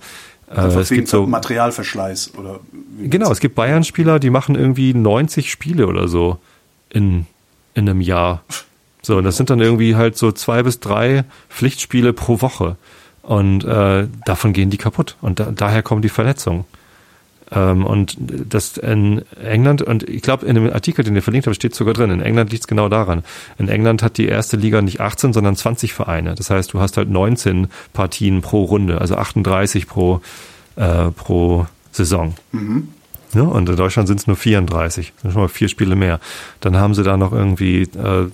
äh, es gibt so Materialverschleiß oder genau, es gibt Bayern-Spieler, die machen irgendwie 90 Spiele oder so in, in einem Jahr. So, und das sind dann irgendwie halt so zwei bis drei Pflichtspiele pro Woche. Und äh, davon gehen die kaputt. Und da, daher kommen die Verletzungen. Ähm, und das in England, und ich glaube, in dem Artikel, den ihr verlinkt habt, steht sogar drin, in England liegt es genau daran. In England hat die erste Liga nicht 18, sondern 20 Vereine. Das heißt, du hast halt 19 Partien pro Runde, also 38 pro, äh, pro Saison. Mhm. Ja, und in Deutschland sind es nur 34, sind schon mal vier Spiele mehr. Dann haben sie da noch irgendwie äh,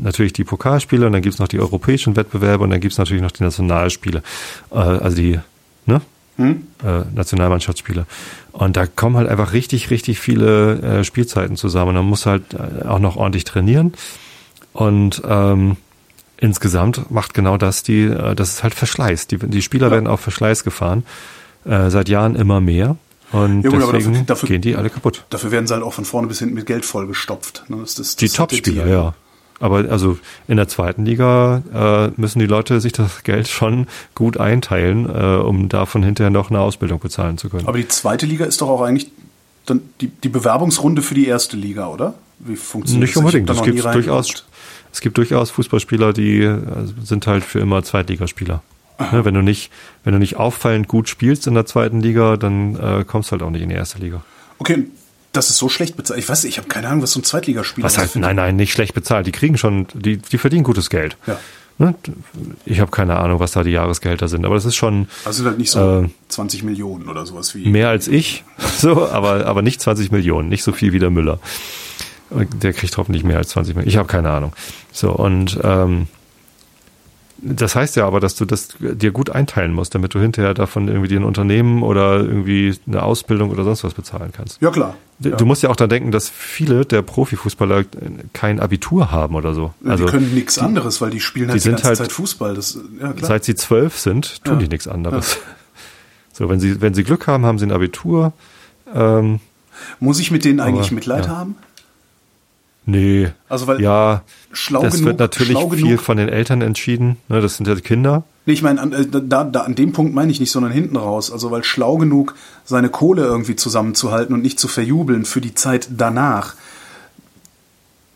natürlich die Pokalspiele und dann gibt's noch die europäischen Wettbewerbe und dann gibt's natürlich noch die Nationalspiele, äh, also die ne? Hm? Äh, Nationalmannschaftsspiele. Und da kommen halt einfach richtig, richtig viele äh, Spielzeiten zusammen. Man muss halt äh, auch noch ordentlich trainieren. Und ähm, insgesamt macht genau das die, äh, das ist halt Verschleiß. Die, die Spieler ja. werden auf Verschleiß gefahren. Äh, seit Jahren immer mehr. Und ja, gut, deswegen dafür, dafür, gehen die alle kaputt. Dafür werden sie halt auch von vorne bis hinten mit Geld vollgestopft. Ne? Das, das, die Topspieler, ja. Aber also in der zweiten Liga äh, müssen die Leute sich das (laughs) Geld schon gut einteilen, äh, um davon hinterher noch eine Ausbildung bezahlen zu können. Aber die zweite Liga ist doch auch eigentlich dann die, die Bewerbungsrunde für die erste Liga, oder? Wie funktioniert Nicht das? unbedingt. Es gibt durchaus, es gibt durchaus Fußballspieler, die äh, sind halt für immer Zweitligaspieler. Ne, wenn du nicht, wenn du nicht auffallend gut spielst in der zweiten Liga, dann äh, kommst du halt auch nicht in die erste Liga. Okay, das ist so schlecht bezahlt. Ich weiß, ich habe keine Ahnung, was so ein Zweitligaspieler ist. Was heißt? Nein, nein, nicht schlecht bezahlt. Die kriegen schon, die, die verdienen gutes Geld. Ja. Ne? Ich habe keine Ahnung, was da die Jahresgelder sind, aber das ist schon. Also sind halt nicht so äh, 20 Millionen oder sowas wie. Mehr als ich, (laughs) so, aber, aber nicht 20 Millionen, nicht so viel wie der Müller. Der kriegt hoffentlich mehr als 20 Millionen. Ich habe keine Ahnung. So, und ähm, das heißt ja aber, dass du das dir gut einteilen musst, damit du hinterher davon irgendwie ein Unternehmen oder irgendwie eine Ausbildung oder sonst was bezahlen kannst. Ja, klar. Du, ja. musst ja auch dann denken, dass viele der Profifußballer kein Abitur haben oder so. Also, die können nichts anderes, weil die spielen halt die, die ganze halt, Zeit Fußball. Das, ja. Seit sie zwölf sind, tun ja. die nichts anderes. (laughs) So, wenn sie, wenn sie Glück haben, haben sie ein Abitur. Ähm, Muss ich mit denen eigentlich aber, Mitleid haben? Nee. Also weil ja, schlau das genug, wird natürlich viel genug. von den Eltern entschieden. Ne, das sind ja die Kinder. Nee, ich meine, an, äh, da, da, an dem Punkt meine ich nicht, sondern hinten raus. Also weil schlau genug, seine Kohle irgendwie zusammenzuhalten und nicht zu verjubeln für die Zeit danach.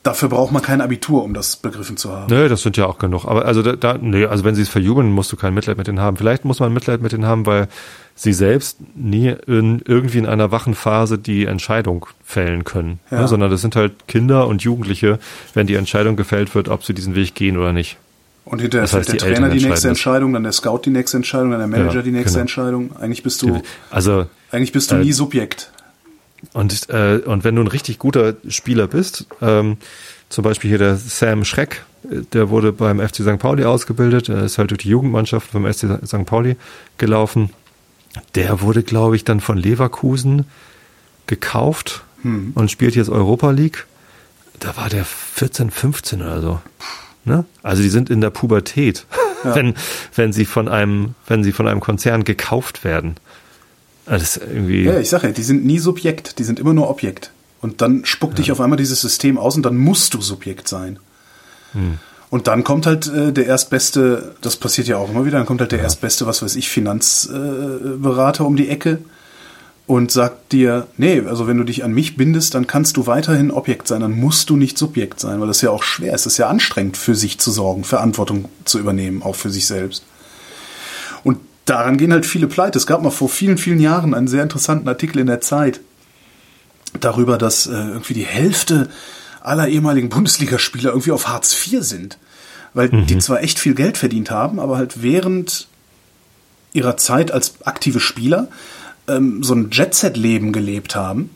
Dafür braucht man kein Abitur, um das begriffen zu haben. Nee, das sind ja auch genug. Aber also da, da nee, also wenn sie es verjubeln, musst du kein Mitleid mit denen haben. Vielleicht muss man Mitleid mit denen haben, weil sie selbst nie in, irgendwie in einer wachen Phase die Entscheidung fällen können. Ja. Ne? Sondern das sind halt Kinder und Jugendliche, wenn die Entscheidung gefällt wird, ob sie diesen Weg gehen oder nicht. Und hinterher das heißt, der Trainer die nächste Entscheidung, dann der Scout die nächste Entscheidung, dann der Manager ja, die nächste genau. Entscheidung. Eigentlich bist du, also, eigentlich bist du äh, nie Subjekt. Und, äh, und wenn du ein richtig guter Spieler bist, ähm, zum Beispiel hier der Sam Schreck, der wurde beim FC St. Pauli ausgebildet, er ist halt durch die Jugendmannschaft vom FC St. Pauli gelaufen. Der wurde, glaube ich, dann von Leverkusen gekauft hm. und spielt jetzt Europa League. Da war der 14, 15 oder so. Ne? Also die sind in der Pubertät, ja. (laughs) wenn, wenn sie von einem, wenn sie von einem Konzern gekauft werden. Das irgendwie ja, ich sage ja, die sind nie Subjekt, die sind immer nur Objekt. Und dann spuckt ja. dich auf einmal dieses System aus und dann musst du Subjekt sein. Hm. Und dann kommt halt äh, der erstbeste, das passiert ja auch immer wieder, dann kommt halt der ja. erstbeste, was weiß ich, Finanzberater äh, um die Ecke und sagt dir, nee, also wenn du dich an mich bindest, dann kannst du weiterhin Objekt sein, dann musst du nicht Subjekt sein, weil das ja auch schwer ist. Es ist ja anstrengend, für sich zu sorgen, Verantwortung zu übernehmen, auch für sich selbst. Und daran gehen halt viele pleite. Es gab mal vor vielen, vielen Jahren einen sehr interessanten Artikel in der Zeit darüber, dass äh, irgendwie die Hälfte aller ehemaligen Bundesligaspieler irgendwie auf Hartz IV sind. Weil mhm. die zwar echt viel Geld verdient haben, aber halt während ihrer Zeit als aktive Spieler ähm, so ein Jet-Set-Leben gelebt haben.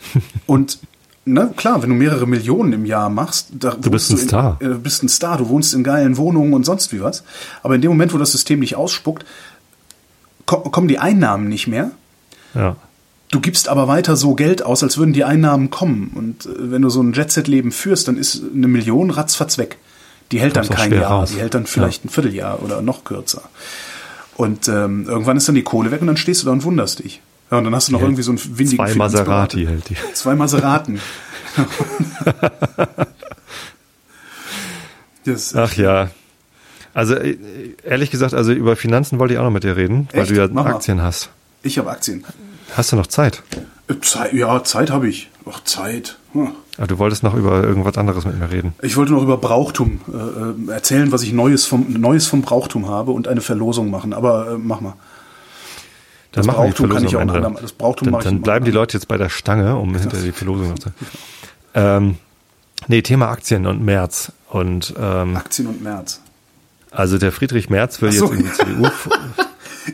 (laughs) Und na klar, wenn du mehrere Millionen im Jahr machst, da du bist ein du in, Star. Äh, bist ein Star, du wohnst in geilen Wohnungen und sonst wie was. Aber in dem Moment, wo das System dich ausspuckt, kommen die Einnahmen nicht mehr. Ja. Du gibst aber weiter so Geld aus, als würden die Einnahmen kommen. Und äh, wenn du so ein Jet-Set-Leben führst, dann ist eine Million ratzfatz weg. Die hält dann kein Jahr, raus. die hält dann vielleicht ja. ein Vierteljahr oder noch kürzer. Und ähm, irgendwann ist dann die Kohle weg und dann stehst du da und wunderst dich. Ja, und dann hast du noch irgendwie so einen windigen Zwei Maserati hält die. Zwei Maseraten. (laughs) (laughs) das, Ach ja. Also äh, ehrlich gesagt, also über Finanzen wollte ich auch noch mit dir reden, Echt? weil du ja Mach Aktien mal. hast. Ich habe Aktien. Hast du noch Zeit? Äh, Zeit ja, Zeit habe ich. Ach, Zeit. Hm. Ah, du wolltest noch über irgendwas anderes mit mir reden. Ich wollte noch über Brauchtum äh, äh, erzählen, was ich Neues vom, Neues vom Brauchtum habe und eine Verlosung machen. Aber äh, mach mal. Das Brauchtum kann ich auch noch. Das Brauchtum dann, dann bleiben die Leute jetzt bei der Stange, um hinter die Verlosung noch zu. Ähm, nee, Thema Aktien und März. Und, ähm, Aktien und März. Also der Friedrich Merz will so. jetzt in die CDU (laughs)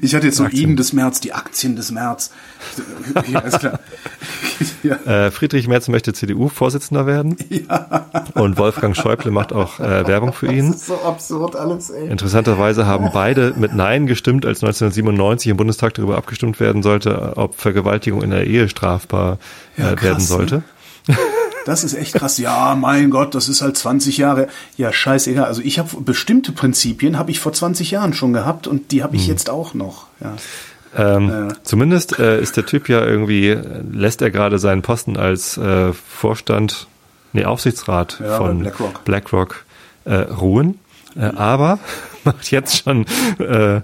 Ich hatte jetzt so Iden des März, die Aktien des März. Ja, ist klar. (laughs) ja. äh, Friedrich Merz möchte CDU-Vorsitzender werden. (laughs) Ja. Und Wolfgang Schäuble macht auch äh, Werbung für ihn. Das ist so absurd alles, ey. Interessanterweise haben beide mit Nein gestimmt, als 1997 im Bundestag darüber abgestimmt werden sollte, ob Vergewaltigung in der Ehe strafbar äh, ja, krass, werden sollte. Ne? Das ist echt krass. Ja, mein Gott, das ist halt 20 Jahre. Ja, scheißegal. Also ich habe bestimmte Prinzipien habe ich vor 20 Jahren schon gehabt und die habe ich hm. jetzt auch noch. Ja. Ähm, äh. Zumindest äh, ist der Typ ja irgendwie, lässt er gerade seinen Posten als äh, Vorstand, nee, Aufsichtsrat ja, von BlackRock, BlackRock äh, ruhen. Äh, aber (laughs) macht jetzt schon äh, äh,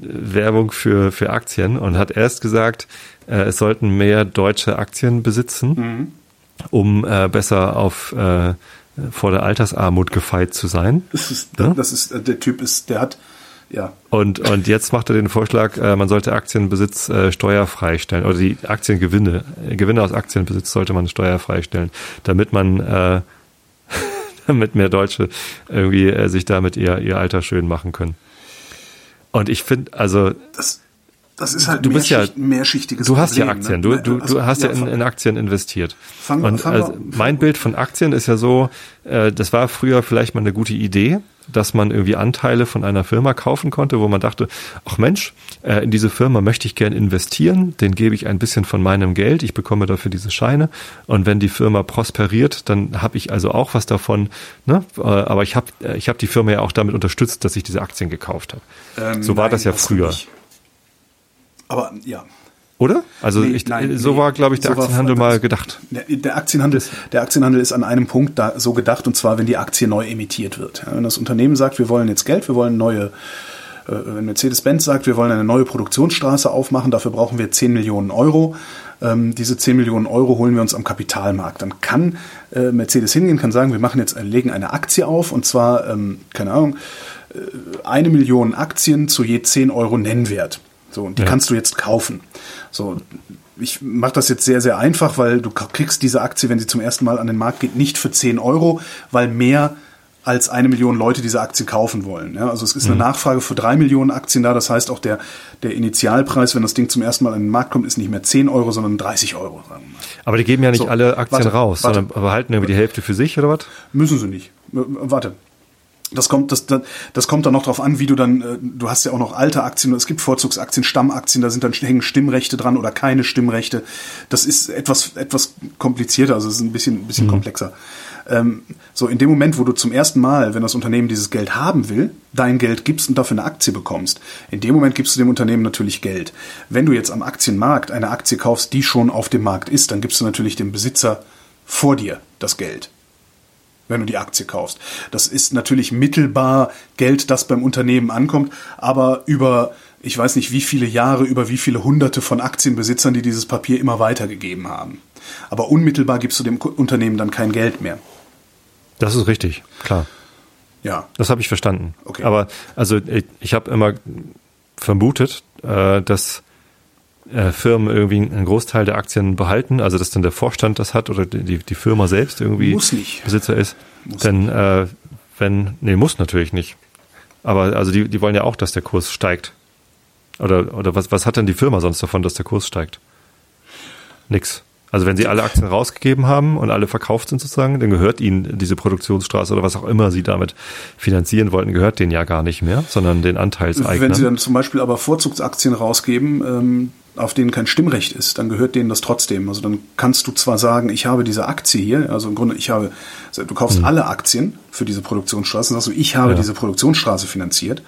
Werbung für, für Aktien und hat erst gesagt, äh, es sollten mehr deutsche Aktien besitzen. Mhm um äh, besser auf äh, vor der Altersarmut gefeit zu sein. Das ist, ja? das ist äh, der Typ ist, der hat ja. Und, und jetzt macht er den Vorschlag, äh, man sollte Aktienbesitz äh, steuerfrei stellen oder die Aktiengewinne, äh, Gewinne aus Aktienbesitz sollte man steuerfrei stellen, damit man äh, (laughs) damit mehr Deutsche irgendwie äh, sich damit ihr, ihr Alter schön machen können. Und ich finde, also das, das ist halt du bist ja, mehrschichtiges Du hast Problem, ja Aktien, ne? du, du, also, du hast ja, ja in, in, Aktien investiert. Fang, und fang also mein Bild von Aktien ist ja so, äh, das war früher vielleicht mal eine gute Idee, dass man irgendwie Anteile von einer Firma kaufen konnte, wo man dachte, ach Mensch, äh, in diese Firma möchte ich gern investieren, den gebe ich ein bisschen von meinem Geld, ich bekomme dafür diese Scheine und wenn die Firma prosperiert, dann habe ich also auch was davon, ne? Äh, aber ich habe ich hab die Firma ja auch damit unterstützt, dass ich diese Aktien gekauft habe. Ähm, so war nein, das ja früher. Nicht. Aber ja. Oder? Also nee, ich, nein, so nee, war, glaube ich, der so Aktienhandel war, mal gedacht. Der, der, Aktienhandel, der Aktienhandel ist an einem Punkt da so gedacht, und zwar, wenn die Aktie neu emittiert wird. Ja, wenn das Unternehmen sagt, wir wollen jetzt Geld, wir wollen neue, äh, wenn Mercedes-Benz sagt, wir wollen eine neue Produktionsstraße aufmachen, dafür brauchen wir 10 Millionen Euro. Ähm, diese 10 Millionen Euro holen wir uns am Kapitalmarkt. Dann kann äh, Mercedes hingehen, kann sagen, wir machen jetzt, legen eine Aktie auf, und zwar, ähm, keine Ahnung, äh, eine Million Aktien zu je 10 Euro Nennwert. So, und die ja. kannst du jetzt kaufen. So, ich mache das jetzt sehr, sehr einfach, weil du kriegst diese Aktie, wenn sie zum ersten Mal an den Markt geht, nicht für 10 Euro, weil mehr als eine Million Leute diese Aktie kaufen wollen. Ja, also es ist eine mhm. Nachfrage für drei Millionen Aktien da. Das heißt auch der, der Initialpreis, wenn das Ding zum ersten Mal an den Markt kommt, ist nicht mehr 10 Euro, sondern 30 Euro. Aber die geben ja nicht so, alle Aktien warte, raus, warte. sondern behalten irgendwie die Hälfte für sich oder was? Müssen sie nicht. Warte, das kommt, das, das kommt dann noch drauf an, wie du dann, äh, du hast ja auch noch alte Aktien, es gibt Vorzugsaktien, Stammaktien, da sind dann hängen Stimmrechte dran oder keine Stimmrechte. Das ist etwas, etwas komplizierter, also es ist ein bisschen, ein bisschen mhm. komplexer. Ähm, so in dem Moment, wo du zum ersten Mal, wenn das Unternehmen dieses Geld haben will, dein Geld gibst und dafür eine Aktie bekommst, in dem Moment gibst du dem Unternehmen natürlich Geld. Wenn du jetzt am Aktienmarkt eine Aktie kaufst, die schon auf dem Markt ist, dann gibst du natürlich dem Besitzer vor dir das Geld wenn du die Aktie kaufst. Das ist natürlich mittelbar Geld, das beim Unternehmen ankommt, aber über ich weiß nicht wie viele Jahre über wie viele hunderte von Aktienbesitzern, die dieses Papier immer weitergegeben haben. Aber unmittelbar gibst du dem Unternehmen dann kein Geld mehr. Das ist richtig, klar. Ja. Das habe ich verstanden. Okay. Aber also ich, ich habe immer vermutet, äh, dass äh, Firmen irgendwie einen Großteil der Aktien behalten, also dass dann der Vorstand das hat oder die, die Firma selbst irgendwie. Besitzer ist. Muss Denn äh, wenn, nee, muss natürlich nicht. Aber also die, die wollen ja auch, dass der Kurs steigt. Oder, oder was, was hat denn die Firma sonst davon, dass der Kurs steigt? Nix. Also wenn sie alle Aktien rausgegeben haben und alle verkauft sind sozusagen, dann gehört ihnen diese Produktionsstraße oder was auch immer sie damit finanzieren wollten, gehört denen ja gar nicht mehr, sondern den Anteilseignern. Wenn sie dann zum Beispiel aber Vorzugsaktien rausgeben, ähm, auf denen kein Stimmrecht ist, dann gehört denen das trotzdem. Also dann kannst du zwar sagen, ich habe diese Aktie hier, also im Grunde, ich habe, also du kaufst alle Aktien für diese Produktionsstraße, sagst du, ich habe Ja. diese Produktionsstraße finanziert,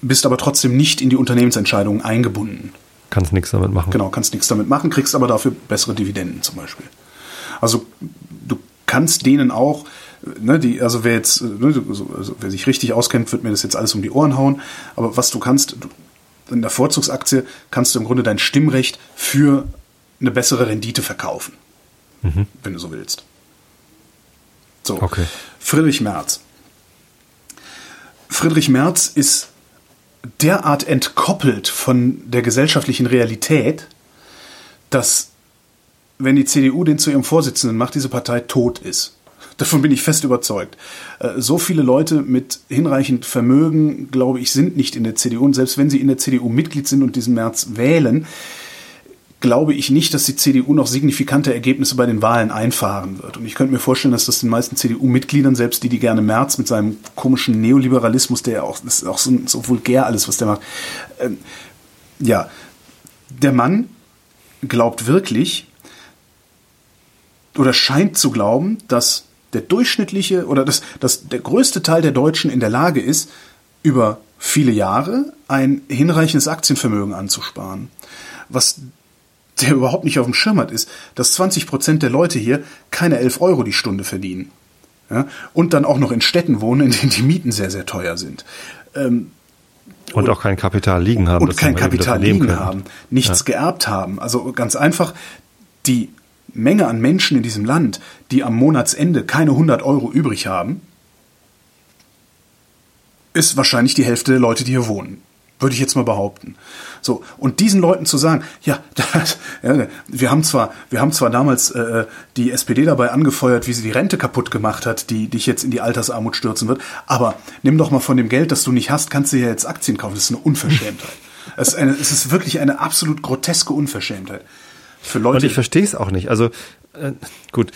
bist aber trotzdem nicht in die Unternehmensentscheidungen eingebunden. Kannst nichts damit machen. Genau, kannst nichts damit machen, kriegst aber dafür bessere Dividenden zum Beispiel. Also du kannst denen auch, ne, die, also wer jetzt, ne, also wer sich richtig auskennt, wird mir das jetzt alles um die Ohren hauen. Aber was du kannst, du, in der Vorzugsaktie kannst du im Grunde dein Stimmrecht für eine bessere Rendite verkaufen, wenn du so willst. So, Okay. Friedrich Merz. Friedrich Merz ist derart entkoppelt von der gesellschaftlichen Realität, dass, wenn die CDU den zu ihrem Vorsitzenden macht, diese Partei tot ist. Davon bin ich fest überzeugt. Äh, So viele Leute mit hinreichend Vermögen, glaube ich, sind nicht in der CDU. Und selbst wenn sie in der CDU Mitglied sind und diesen März wählen, glaube ich nicht, dass die CDU noch signifikante Ergebnisse bei den Wahlen einfahren wird. Und ich könnte mir vorstellen, dass das den meisten CDU-Mitgliedern, selbst die, die gerne Merz mit seinem komischen Neoliberalismus, der ja auch, das ist auch so, so vulgär alles, was der macht, ähm, ja, der Mann glaubt wirklich oder scheint zu glauben, dass der durchschnittliche oder dass, dass der größte Teil der Deutschen in der Lage ist, über viele Jahre ein hinreichendes Aktienvermögen anzusparen. Was der (laughs) überhaupt nicht auf dem Schirm hat, ist, dass 20 Prozent der Leute hier keine 11 Euro die Stunde verdienen. Ja? Und dann auch noch in Städten wohnen, in denen die Mieten sehr, sehr teuer sind. Ähm, Und auch kein Kapital liegen haben. und kein Kapital liegen können. haben, nichts geerbt haben. Also ganz einfach, die Menge an Menschen in diesem Land, die am Monatsende keine 100 Euro übrig haben, ist wahrscheinlich die Hälfte der Leute, die hier wohnen. Würde ich jetzt mal behaupten. So, und diesen Leuten zu sagen, ja, (laughs) das, ja wir haben zwar, wir haben zwar damals äh, die SPD dabei angefeuert, wie sie die Rente kaputt gemacht hat, die dich jetzt in die Altersarmut stürzen wird, aber nimm doch mal von dem Geld, das du nicht hast, kannst du ja jetzt Aktien kaufen. Das ist eine Unverschämtheit. Es ist, eine, es ist wirklich eine absolut groteske Unverschämtheit. Für Und Leute, ich verstehe es auch nicht. Also äh, gut,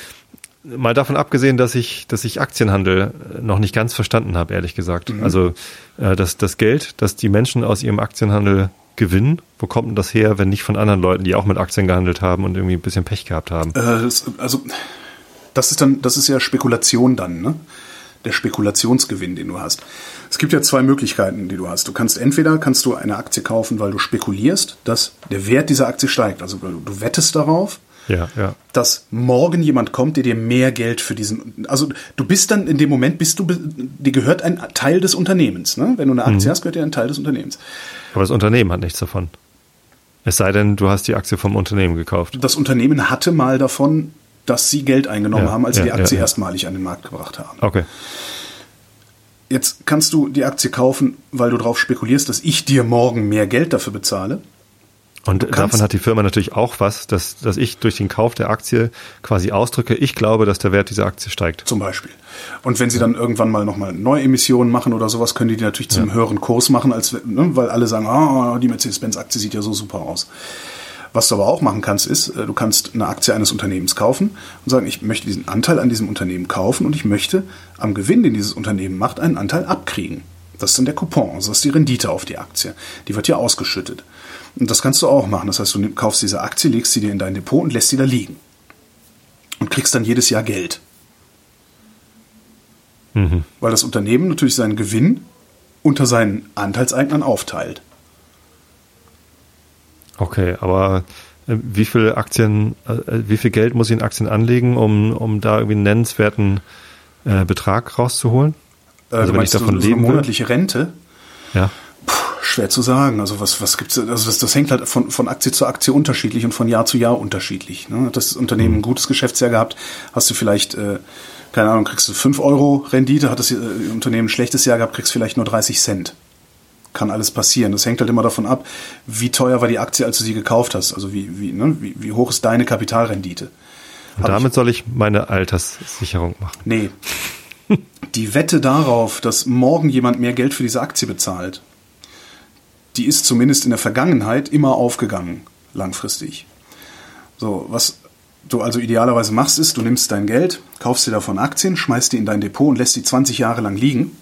mal davon abgesehen, dass ich, dass ich Aktienhandel äh, noch nicht ganz verstanden habe, ehrlich gesagt. Mhm. Also äh, das, das Geld, das die Menschen aus ihrem Aktienhandel gewinnen, wo kommt denn das her, wenn nicht von anderen Leuten, die auch mit Aktien gehandelt haben und irgendwie ein bisschen Pech gehabt haben? Äh, das, also das ist dann, das ist ja Spekulation dann, ne? Der Spekulationsgewinn, den du hast. Es gibt ja zwei Möglichkeiten, die du hast. Du kannst entweder kannst du eine Aktie kaufen, weil du spekulierst, dass der Wert dieser Aktie steigt. Also du, wettest darauf, Ja, ja. dass morgen jemand kommt, der dir mehr Geld für diesen, also du bist dann in dem Moment bist du, dir gehört ein Teil des Unternehmens, ne? Wenn du eine Aktie hast, gehört dir ein Teil des Unternehmens. Aber das Unternehmen hat nichts davon. Es sei denn, du hast die Aktie vom Unternehmen gekauft. Das Unternehmen hatte mal davon, dass sie Geld eingenommen Ja, haben, als sie ja, die Aktie ja, erstmalig an den Markt gebracht haben. Okay. Jetzt kannst du die Aktie kaufen, weil du darauf spekulierst, dass ich dir morgen mehr Geld dafür bezahle. Und davon hat die Firma natürlich auch was, dass, dass ich durch den Kauf der Aktie quasi ausdrücke, ich glaube, dass der Wert dieser Aktie steigt. Zum Beispiel. Und wenn sie dann irgendwann mal nochmal Neuemissionen machen oder sowas, können die die natürlich zu einem höheren Kurs machen, als ne, weil alle sagen, ah, die Mercedes-Benz-Aktie sieht ja so super aus. Was du aber auch machen kannst, ist, äh, du kannst eine Aktie eines Unternehmens kaufen und sagen, ich möchte diesen Anteil an diesem Unternehmen kaufen und ich möchte am Gewinn, den dieses Unternehmen macht, einen Anteil abkriegen. Das ist dann der Coupon, also das ist die Rendite auf die Aktie. Die wird ja ausgeschüttet. Und das kannst du auch machen. Das heißt, du kaufst diese Aktie, legst sie dir in dein Depot und lässt sie da liegen. Und kriegst dann jedes Jahr Geld. Weil das Unternehmen natürlich seinen Gewinn unter seinen Anteilseignern aufteilt. Okay, aber äh, wie viel Aktien, äh, wie viel Geld muss ich in Aktien anlegen, um, um da irgendwie einen nennenswerten äh, Betrag rauszuholen? Äh, Also du wenn ich davon so, so eine leben will? monatliche Rente? Ja. Puh, schwer zu sagen. Also was, was gibt's, also das, das hängt halt von, von Aktie zu Aktie unterschiedlich und von Jahr zu Jahr unterschiedlich. Ne? Hat das Unternehmen ein gutes Geschäftsjahr gehabt, hast du vielleicht, äh, keine Ahnung, kriegst du 5 Euro Rendite, hat das äh, Unternehmen ein schlechtes Jahr gehabt, kriegst vielleicht nur 30 Cent. Kann alles passieren. Das hängt halt immer davon ab, wie teuer war die Aktie, als du sie gekauft hast. Also wie, wie, ne? wie, wie hoch ist deine Kapitalrendite. Und damit ich, soll ich meine Alterssicherung machen. Nee. (laughs) Die Wette darauf, dass morgen jemand mehr Geld für diese Aktie bezahlt, die ist zumindest in der Vergangenheit immer aufgegangen, langfristig. So, was du also idealerweise machst, ist, du nimmst dein Geld, kaufst dir davon Aktien, schmeißt die in dein Depot und lässt die 20 Jahre lang liegen,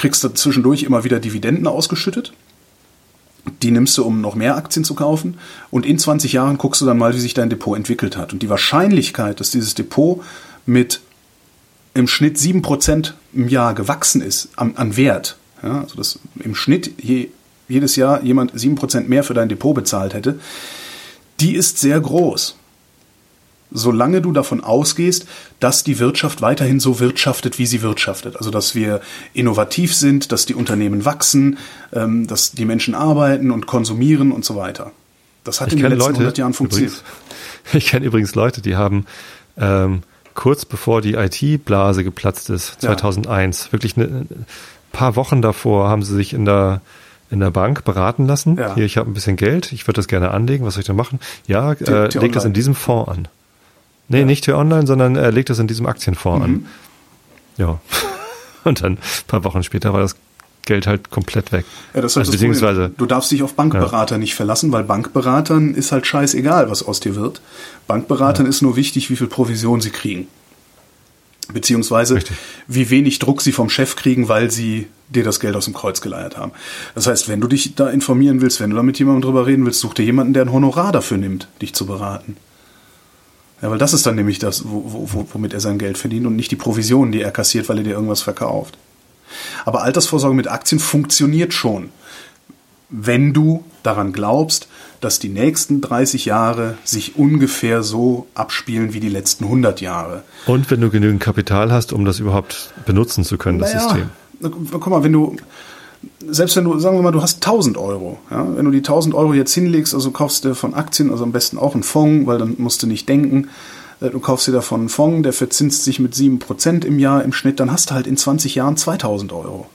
kriegst da zwischendurch immer wieder Dividenden ausgeschüttet, die nimmst du, um noch mehr Aktien zu kaufen und in 20 Jahren guckst du dann mal, wie sich dein Depot entwickelt hat. Und die Wahrscheinlichkeit, dass dieses Depot mit im Schnitt 7% im Jahr gewachsen ist an, an Wert, ja, also dass im Schnitt je jedes Jahr jemand 7% mehr für dein Depot bezahlt hätte, die ist sehr groß. Solange du davon ausgehst, dass die Wirtschaft weiterhin so wirtschaftet, wie sie wirtschaftet. Also dass wir innovativ sind, dass die Unternehmen wachsen, ähm, dass die Menschen arbeiten und konsumieren und so weiter. Das hat ich in den letzten Leute, 100 Jahren funktioniert. Übrigens, (laughs) ich kenne übrigens Leute, die haben ähm, kurz bevor die IT-Blase geplatzt ist, 2001, ja. wirklich ein paar Wochen davor, haben sie sich in der in der Bank beraten lassen. Ja. Hier, ich habe ein bisschen Geld, ich würde das gerne anlegen, was soll ich da machen? Ja, äh, leg das in diesem Fonds an. Nee, ja. nicht für online, sondern äh, leg das in diesem Aktienfonds mhm. an. Ja. (laughs) Und dann ein paar Wochen später war das Geld halt komplett weg. Ja, das ist halt also, das beziehungsweise, Problem. Du darfst dich auf Bankberater ja. nicht verlassen, weil Bankberatern ist halt scheißegal, was aus dir wird. Bankberatern ja. ist nur wichtig, wie viel Provision sie kriegen. Beziehungsweise Richtig. wie wenig Druck sie vom Chef kriegen, weil sie dir das Geld aus dem Kreuz geleiert haben. Das heißt, wenn du dich da informieren willst, wenn du da mit jemandem drüber reden willst, such dir jemanden, der ein Honorar dafür nimmt, dich zu beraten. Ja, weil das ist dann nämlich das, wo, wo, womit er sein Geld verdient und nicht die Provisionen, die er kassiert, weil er dir irgendwas verkauft. Aber Altersvorsorge mit Aktien funktioniert schon, wenn du daran glaubst, dass die nächsten 30 Jahre sich ungefähr so abspielen wie die letzten 100 Jahre. Und wenn du genügend Kapital hast, um das überhaupt benutzen zu können, das naja, System. Guck mal, wenn du, selbst wenn du, sagen wir mal, du hast 1000 Euro, ja, wenn du die 1000 Euro jetzt hinlegst, also kaufst du von Aktien, also am besten auch einen Fonds, weil dann musst du nicht denken, äh, du kaufst dir davon einen Fonds, der verzinst sich mit 7% im Jahr im Schnitt, dann hast du halt in 20 Jahren 2000 Euro.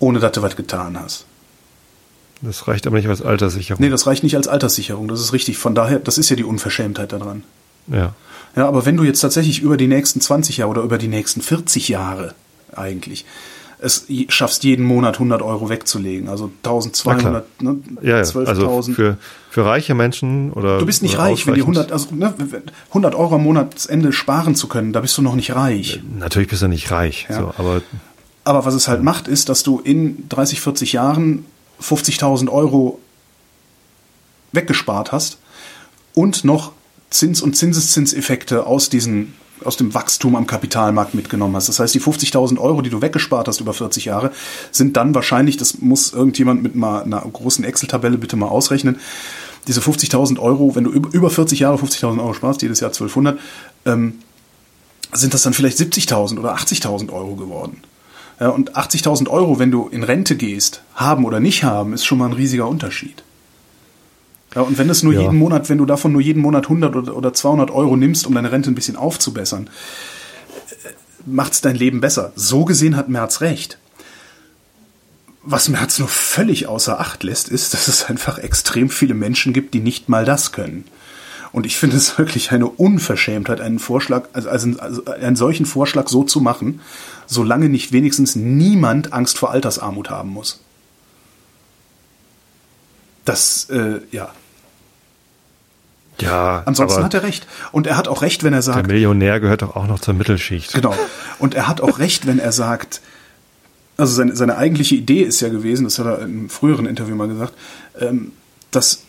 Ohne dass du was getan hast. Das reicht aber nicht als Alterssicherung. Nee, das reicht nicht als Alterssicherung, das ist richtig. Von daher, das ist ja die Unverschämtheit daran. Ja. Ja, aber wenn du jetzt tatsächlich über die nächsten 20 Jahre oder über die nächsten 40 Jahre eigentlich es schaffst, jeden Monat 100 Euro wegzulegen, also 1200, ne, ja, ja. 12.000. Also für, für reiche Menschen oder. Du bist nicht reich, wenn die 100, also ne, 100 Euro am Monatsende sparen zu können, da bist du noch nicht reich. Natürlich bist du nicht reich, ja. so, aber. Aber was es halt macht, ist, dass du in 30, 40 Jahren 50.000 Euro weggespart hast und noch Zins- und Zinseszinseffekte aus diesen aus dem Wachstum am Kapitalmarkt mitgenommen hast. Das heißt, die 50.000 Euro, die du weggespart hast über 40 Jahre, sind dann wahrscheinlich, das muss irgendjemand mit mal einer großen Excel-Tabelle bitte mal ausrechnen, diese 50.000 Euro, wenn du über 40 Jahre 50.000 Euro sparst, jedes Jahr 1200, ähm, sind das dann vielleicht 70.000 oder 80.000 Euro geworden. Ja, und 80.000 Euro, wenn du in Rente gehst, haben oder nicht haben, ist schon mal ein riesiger Unterschied. Ja, und wenn es nur ja. jeden Monat, wenn du davon nur jeden Monat 100 oder, oder 200 Euro nimmst, um deine Rente ein bisschen aufzubessern, macht es dein Leben besser. So gesehen hat Merz recht. Was Merz nur völlig außer Acht lässt, ist, dass es einfach extrem viele Menschen gibt, die nicht mal das können. Und ich finde es (laughs) wirklich eine Unverschämtheit, einen Vorschlag, also, also, also einen solchen Vorschlag so zu machen, solange nicht wenigstens niemand Angst vor Altersarmut haben muss. Das, äh, ja. Ja. Ansonsten hat er recht. Und er hat auch recht, wenn er sagt. Der Millionär gehört doch auch noch zur Mittelschicht. Genau. Und er hat auch recht, wenn er sagt, also seine, seine eigentliche Idee ist ja gewesen, das hat er in einem früheren Interview mal gesagt, ähm, dass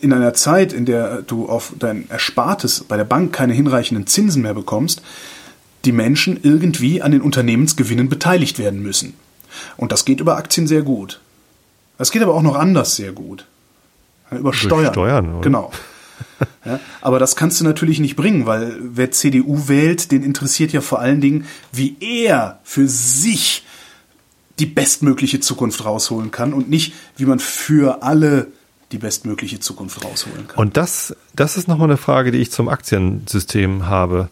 in einer Zeit, in der du auf dein Erspartes bei der Bank keine hinreichenden Zinsen mehr bekommst, die Menschen irgendwie an den Unternehmensgewinnen beteiligt werden müssen. Und das geht über Aktien sehr gut. Das geht aber auch noch anders sehr gut. Über Steuern. Steuern oder? Genau. Ja, aber das kannst du natürlich nicht bringen, weil wer CDU wählt, den interessiert ja vor allen Dingen, wie er für sich die bestmögliche Zukunft rausholen kann und nicht, wie man für alle die bestmögliche Zukunft rausholen kann. Und das, das ist nochmal eine Frage, die ich zum Aktiensystem habe.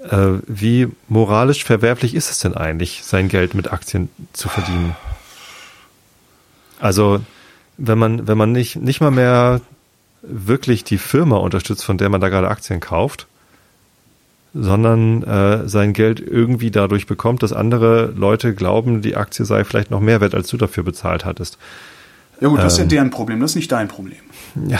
Äh, wie moralisch verwerflich ist es denn eigentlich, sein Geld mit Aktien zu verdienen? Also, wenn man, wenn man nicht, nicht mal mehr wirklich die Firma unterstützt, von der man da gerade Aktien kauft, sondern äh, sein Geld irgendwie dadurch bekommt, dass andere Leute glauben, die Aktie sei vielleicht noch mehr wert, als du dafür bezahlt hattest. Ja gut, das ähm, ist ja ähm, deren Problem, das ist nicht dein Problem. Ja.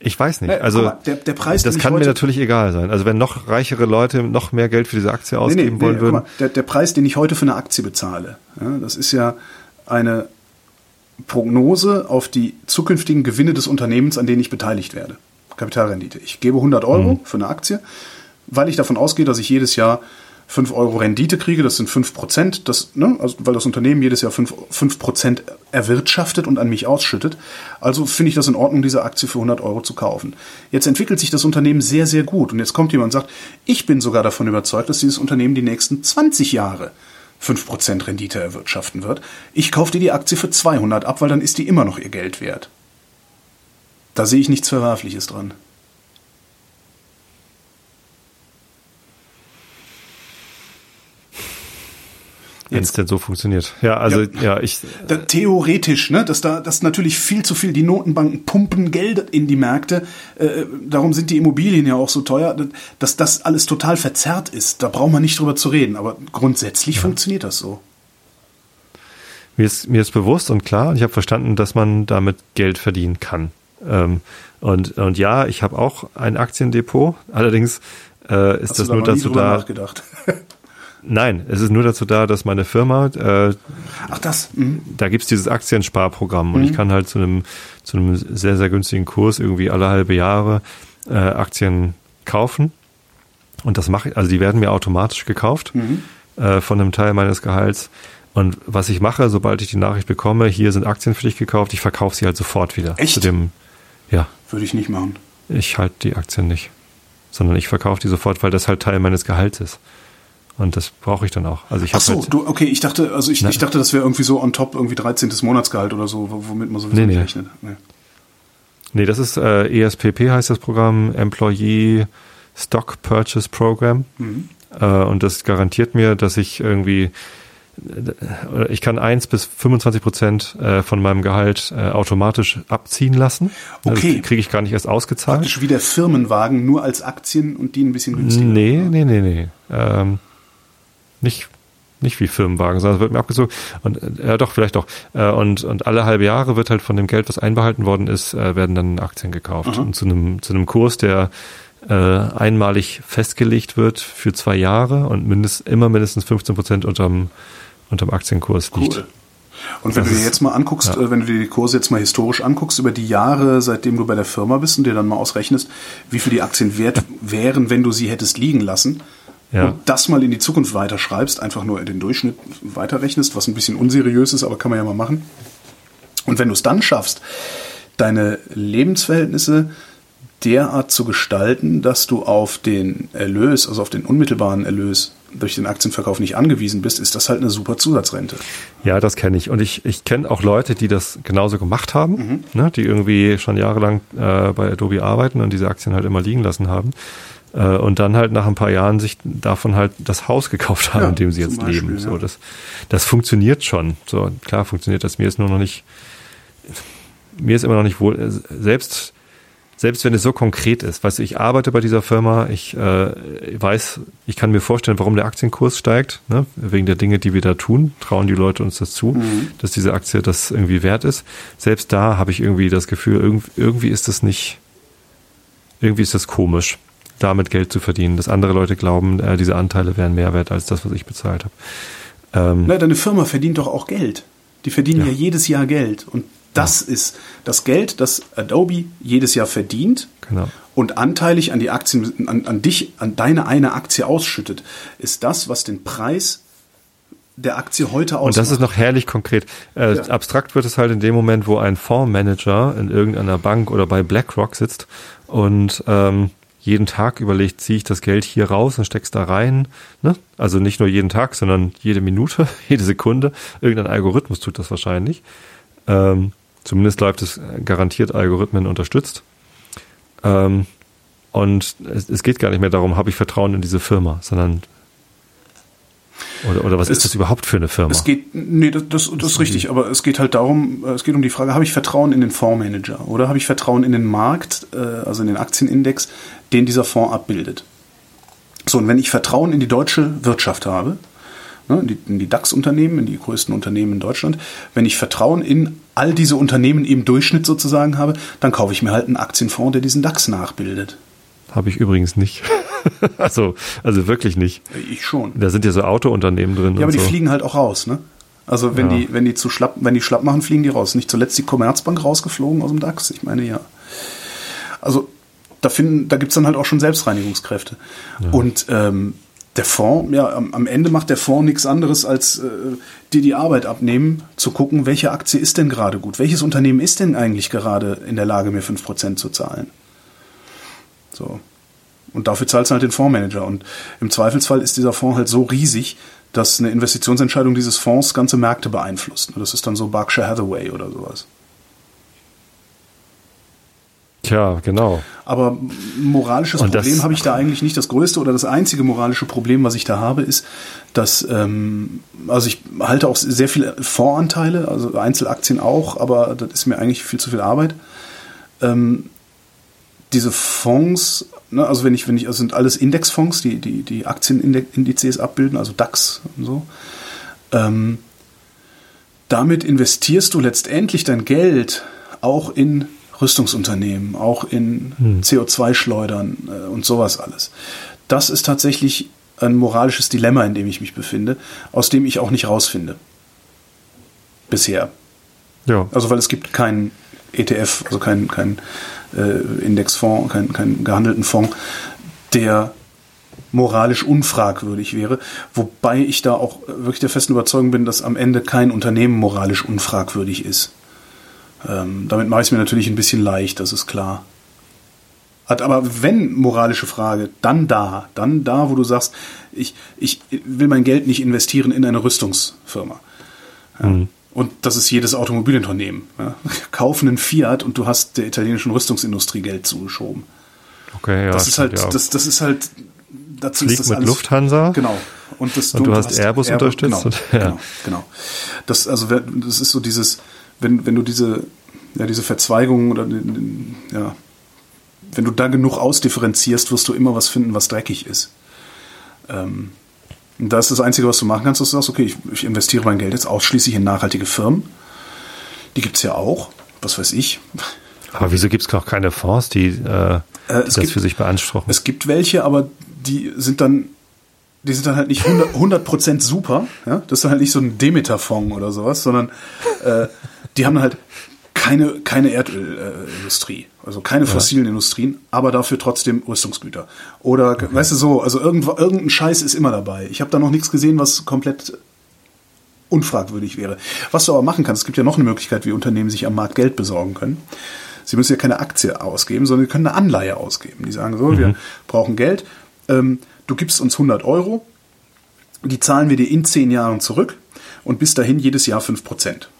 Ich weiß nicht. Also mal, der, der Preis, das kann mir natürlich egal sein. Also wenn noch reichere Leute noch mehr Geld für diese Aktie ausgeben nee, nee, wollen nee, würden. Mal, der, der Preis, den ich heute für eine Aktie bezahle, ja, das ist ja eine Prognose auf die zukünftigen Gewinne des Unternehmens, an denen ich beteiligt werde. Kapitalrendite. Ich gebe 100 Euro mhm. für eine Aktie, weil ich davon ausgehe, dass ich jedes Jahr 5 Euro Rendite kriege, das sind 5 Prozent, das, ne, also, weil das Unternehmen jedes Jahr 5, 5 Prozent erwirtschaftet und an mich ausschüttet. Also finde ich das in Ordnung, diese Aktie für 100 Euro zu kaufen. Jetzt entwickelt sich das Unternehmen sehr, sehr gut und jetzt kommt jemand und sagt, ich bin sogar davon überzeugt, dass dieses Unternehmen die nächsten 20 Jahre 5% Rendite erwirtschaften wird. Ich kaufe dir die Aktie für 200 ab, weil dann ist die immer noch ihr Geld wert. Da sehe ich nichts Verwerfliches dran. Wenn es denn so funktioniert. Ja, also ja, ja ich. Da, theoretisch, ne, dass da dass natürlich viel zu viel die Notenbanken pumpen Geld in die Märkte. Äh, darum sind die Immobilien ja auch so teuer, dass das alles total verzerrt ist. Da braucht man nicht drüber zu reden. Aber grundsätzlich ja. funktioniert das so. Mir ist, mir ist bewusst und klar, und ich habe verstanden, dass man damit Geld verdienen kann. Ähm, und, und ja, ich habe auch ein Aktiendepot. Allerdings äh, ist Hast das nur dazu da. (laughs) Nein, es ist nur dazu da, dass meine Firma, äh, ach das, mhm. da gibt's dieses Aktiensparprogramm und mhm. ich kann halt zu einem zu einem sehr sehr günstigen Kurs irgendwie alle halbe Jahre äh, Aktien kaufen und das mache ich, also die werden mir automatisch gekauft mhm. äh, von einem Teil meines Gehalts und was ich mache, sobald ich die Nachricht bekomme, hier sind Aktien für dich gekauft, ich verkaufe sie halt sofort wieder. Echt? Zu dem, ja. Würde ich nicht machen. Ich halte die Aktien nicht, sondern ich verkaufe die sofort, weil das halt Teil meines Gehalts ist. Und das brauche ich dann auch. Also ich Ach so, halt, du, okay, ich dachte, also ich, ich dachte, das wäre irgendwie so on top, irgendwie 13. Monatsgehalt oder so, womit man sowieso nee, nee. rechnet. Nee. nee, das ist äh, ESPP heißt das Programm, Employee Stock Purchase Program. Mhm. Äh, und das garantiert mir, dass ich irgendwie äh, ich kann eins bis 25 Prozent äh, von meinem Gehalt äh, automatisch abziehen lassen. Okay. Das kriege ich gar nicht erst ausgezahlt. Praktisch wie der Firmenwagen, nur als Aktien und die ein bisschen günstiger. Nee, nee, nee, nee. Ähm, nicht, nicht wie Firmenwagen, sondern es wird mir abgezogen. Und ja doch, vielleicht doch. Äh, und, und alle halbe Jahre wird halt von dem Geld, was einbehalten worden ist, äh, werden dann Aktien gekauft. Aha. Und zu einem, zu einem Kurs, der äh, einmalig festgelegt wird für zwei Jahre und mindest, immer mindestens 15 Prozent unterm, unterm Aktienkurs liegt. Cool. Und wenn das du dir jetzt mal anguckst, ja. wenn du dir die Kurse jetzt mal historisch anguckst, über die Jahre, seitdem du bei der Firma bist und dir dann mal ausrechnest, wie viel die Aktien wert (laughs) wären, wenn du sie hättest liegen lassen, ja. und das mal in die Zukunft weiterschreibst, einfach nur in den Durchschnitt weiterrechnest, was ein bisschen unseriös ist, aber kann man ja mal machen. Und wenn du es dann schaffst, deine Lebensverhältnisse derart zu gestalten, dass du auf den Erlös, also auf den unmittelbaren Erlös durch den Aktienverkauf nicht angewiesen bist, ist das halt eine super Zusatzrente. Ja, das kenne ich. Und ich, ich kenne auch Leute, die das genauso gemacht haben, mhm. ne, die irgendwie schon jahrelang äh, bei Adobe arbeiten und diese Aktien halt immer liegen lassen haben. Äh, und dann halt nach ein paar Jahren sich davon halt das Haus gekauft haben, ja, in dem sie jetzt Beispiel, leben. Ja. So, das, das funktioniert schon. So, klar funktioniert das. Mir ist nur noch nicht, mir ist immer noch nicht wohl, äh, selbst, selbst wenn es so konkret ist, weißt du, ich arbeite bei dieser Firma, ich äh, weiß, ich kann mir vorstellen, warum der Aktienkurs steigt, ne? wegen der Dinge, die wir da tun, trauen die Leute uns das zu, mhm. dass diese Aktie das irgendwie wert ist. Selbst da habe ich irgendwie das Gefühl, irgendwie, irgendwie ist das nicht, irgendwie ist das komisch damit Geld zu verdienen, dass andere Leute glauben, äh, diese Anteile wären mehr wert als das, was ich bezahlt habe. Ähm, Na, deine Firma verdient doch auch Geld. Die verdienen ja, ja jedes Jahr Geld. Und das ja. ist das Geld, das Adobe jedes Jahr verdient genau. und anteilig an die Aktien, an, an dich, an deine eine Aktie ausschüttet, ist das, was den Preis der Aktie heute ausmacht. Und das ist noch herrlich konkret. Äh, ja. Abstrakt wird es halt in dem Moment, wo ein Fondsmanager in irgendeiner Bank oder bei BlackRock sitzt und ähm, jeden Tag überlegt, ziehe ich das Geld hier raus und steck's da rein. Ne? Also nicht nur jeden Tag, sondern jede Minute, (laughs) jede Sekunde. Irgendein Algorithmus tut das wahrscheinlich. Ähm, zumindest läuft es garantiert Algorithmen unterstützt. Ähm, und es, es, geht gar nicht mehr darum, habe ich Vertrauen in diese Firma, sondern oder, oder was es, ist das überhaupt für eine Firma? Es geht, nee, das, das, das ist richtig, aber es geht halt darum, es geht um die Frage, habe ich Vertrauen in den Fondsmanager oder habe ich Vertrauen in den Markt, äh, also in den Aktienindex, den dieser Fonds abbildet. So, und wenn ich Vertrauen in die deutsche Wirtschaft habe, ne, in die, in die DAX-Unternehmen, in die größten Unternehmen in Deutschland, wenn ich Vertrauen in all diese Unternehmen im Durchschnitt sozusagen habe, dann kaufe ich mir halt einen Aktienfonds, der diesen DAX nachbildet. Habe ich übrigens nicht. (laughs) also, also wirklich nicht. Ich schon. Da sind ja so Autounternehmen drin. Ja, aber die so. fliegen halt auch raus, ne? Also wenn ja. die, wenn die zu schlapp, wenn die schlapp machen, fliegen die raus. Nicht zuletzt die Commerzbank rausgeflogen aus dem DAX. Ich meine ja. Also da finden, da gibt's dann halt auch schon Selbstreinigungskräfte. Ja. Und ähm, der Fonds, ja, am, am, Ende macht der Fonds nichts anderes, als äh, dir die Arbeit abnehmen, zu gucken, welche Aktie ist denn gerade gut? Welches Unternehmen ist denn eigentlich gerade in der Lage, mir 5% zu zahlen? So. Und dafür zahlst du halt den Fondsmanager. Und im Zweifelsfall ist dieser Fonds halt so riesig, dass eine Investitionsentscheidung dieses Fonds ganze Märkte beeinflusst. Das ist dann so Berkshire Hathaway oder sowas. Tja, genau. Aber moralisches und Problem habe ich da eigentlich nicht. Das größte oder das einzige moralische Problem, was ich da habe, ist, dass, ähm, also ich halte auch sehr viele Fondsanteile, also Einzelaktien auch, aber das ist mir eigentlich viel zu viel Arbeit. Ähm, diese Fonds, ne, also wenn ich, wenn ich, also sind alles Indexfonds, die, die, die Aktienindizes abbilden, also DAX und so. Ähm, damit investierst du letztendlich dein Geld auch in Rüstungsunternehmen, auch in hm. CO2-Schleudern äh, und sowas alles. Das ist tatsächlich ein moralisches Dilemma, in dem ich mich befinde, aus dem ich auch nicht rausfinde. Bisher. Ja. Also weil es gibt keinen ETF, also keinen kein, äh, Indexfonds, keinen kein gehandelten Fonds, der moralisch unfragwürdig wäre, wobei ich da auch wirklich der festen Überzeugung bin, dass am Ende kein Unternehmen moralisch unfragwürdig ist. Ähm, damit mache ich es mir natürlich ein bisschen leicht, das ist klar. Hat aber wenn moralische Frage, dann da, dann da, wo du sagst, ich, ich will mein Geld nicht investieren in eine Rüstungsfirma. Mhm. Und das ist jedes Automobilunternehmen. Ja. (laughs) Kauf einen Fiat und du hast der italienischen Rüstungsindustrie Geld zugeschoben. Okay, ja. Das ist halt, ja. das, das ist halt, dazu Flieg ist das mit alles, Lufthansa. Genau. Und, das, und du, du hast, hast Airbus, Airbus unterstützt. Genau, (laughs) ja. genau, genau. Das, also, das ist so dieses, wenn, wenn du diese, ja, diese Verzweigung oder ja, wenn du da genug ausdifferenzierst, wirst du immer was finden, was dreckig ist. Ähm, da ist das Einzige, was du machen kannst, dass du sagst, okay, ich, ich investiere mein Geld jetzt ausschließlich in nachhaltige Firmen. Die gibt es ja auch, was weiß ich. Aber wieso gibt es auch keine Fonds, die, äh, die äh, das gibt, für sich beanspruchen? Es gibt welche, aber die sind dann die sind dann halt nicht 100%, 100 super. Ja? Das ist dann halt nicht so ein Demeter-Fonds oder sowas, sondern äh, die haben halt keine, keine Erdölindustrie, äh, also keine ja. fossilen Industrien, aber dafür trotzdem Rüstungsgüter. Oder, okay. weißt du so, also irgendwo, irgendein Scheiß ist immer dabei. Ich habe da noch nichts gesehen, was komplett unfragwürdig wäre. Was du aber machen kannst, es gibt ja noch eine Möglichkeit, wie Unternehmen sich am Markt Geld besorgen können. Sie müssen ja keine Aktie ausgeben, sondern sie können eine Anleihe ausgeben. Die sagen so, mhm. wir brauchen Geld, ähm, du gibst uns 100 Euro, die zahlen wir dir in 10 Jahren zurück und bis dahin jedes Jahr 5 Prozent.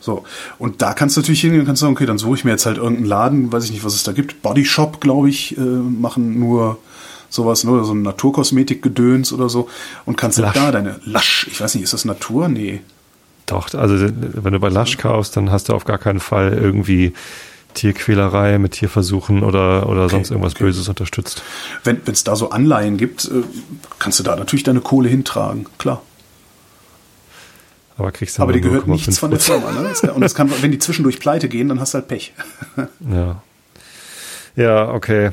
So. Und da kannst du natürlich hingehen und kannst sagen, okay, dann suche ich mir jetzt halt irgendeinen Laden, weiß ich nicht, was es da gibt. Body Shop, glaube ich, äh, machen nur sowas, ne, so ein Naturkosmetik-Gedöns oder so. Und kannst Lasch. da deine Lasch, ich weiß nicht, ist das Natur? Nee. Doch, also wenn du bei Lasch kaufst, dann hast du auf gar keinen Fall irgendwie Tierquälerei mit Tierversuchen oder, oder okay, sonst irgendwas okay. Böses unterstützt. Wenn es da so Anleihen gibt, äh, kannst du da natürlich deine Kohle hintragen, klar. Aber kriegst du Aber die gehört nichts von der Firma. Ne? Und das kann, wenn die zwischendurch pleite gehen, dann hast du halt Pech. (laughs) ja. Ja, okay.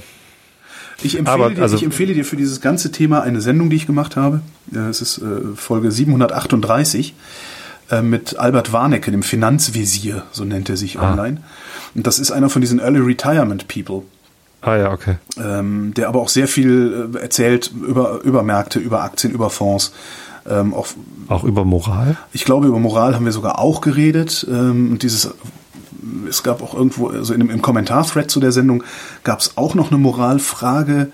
Ich empfehle, Aber, dir, also, ich empfehle dir für dieses ganze Thema eine Sendung, die ich gemacht habe. Es ist äh, Folge 738 äh, mit Albert Warnecke, dem Finanzvisier, so nennt er sich ah. online. Und das ist einer von diesen Early Retirement People. Ah ja, okay. Ähm, der aber auch sehr viel äh, erzählt über, über Märkte, über Aktien, über Fonds. Ähm, auch, auch über Moral? Ich glaube, über Moral haben wir sogar auch geredet. Ähm, und dieses es gab auch irgendwo, also in, im Kommentar-Thread zu der Sendung gab es auch noch eine Moralfrage,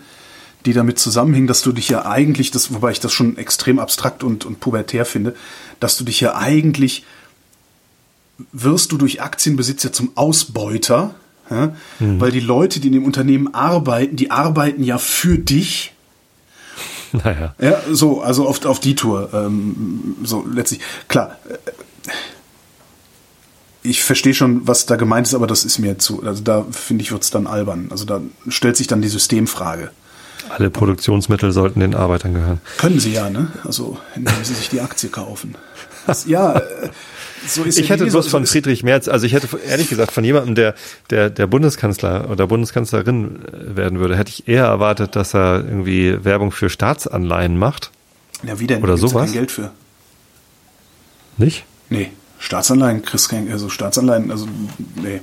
die damit zusammenhing, dass du dich ja eigentlich, das, wobei ich das schon extrem abstrakt und, und pubertär finde, dass du dich ja eigentlich wirst du durch Aktienbesitz ja zum Ausbeuter, ja? Mhm. weil die Leute, die in dem Unternehmen arbeiten, die arbeiten ja für dich. (laughs) Naja. Ja, so, also auf, auf die Tour. Ähm, so letztlich. Klar, äh, ich verstehe schon, was da gemeint ist, aber das ist mir zu, also da finde ich, wird es dann albern. Also da stellt sich dann die Systemfrage. Alle Produktionsmittel sollten den Arbeitern gehören. Können sie ja, ne? Also, indem sie sich die Aktie kaufen. Das, (laughs) ja, äh, so ist ich hätte bloß von Friedrich Merz, also ich hätte ehrlich gesagt von jemandem, der, der, der Bundeskanzler oder Bundeskanzlerin äh, werden würde, hätte ich eher erwartet, dass er irgendwie Werbung für Staatsanleihen macht. Ja, wie denn? Oder Gibt's sowas? kein Geld für. Nicht? Nee. Staatsanleihen kriegst kein, also Staatsanleihen, also, nee.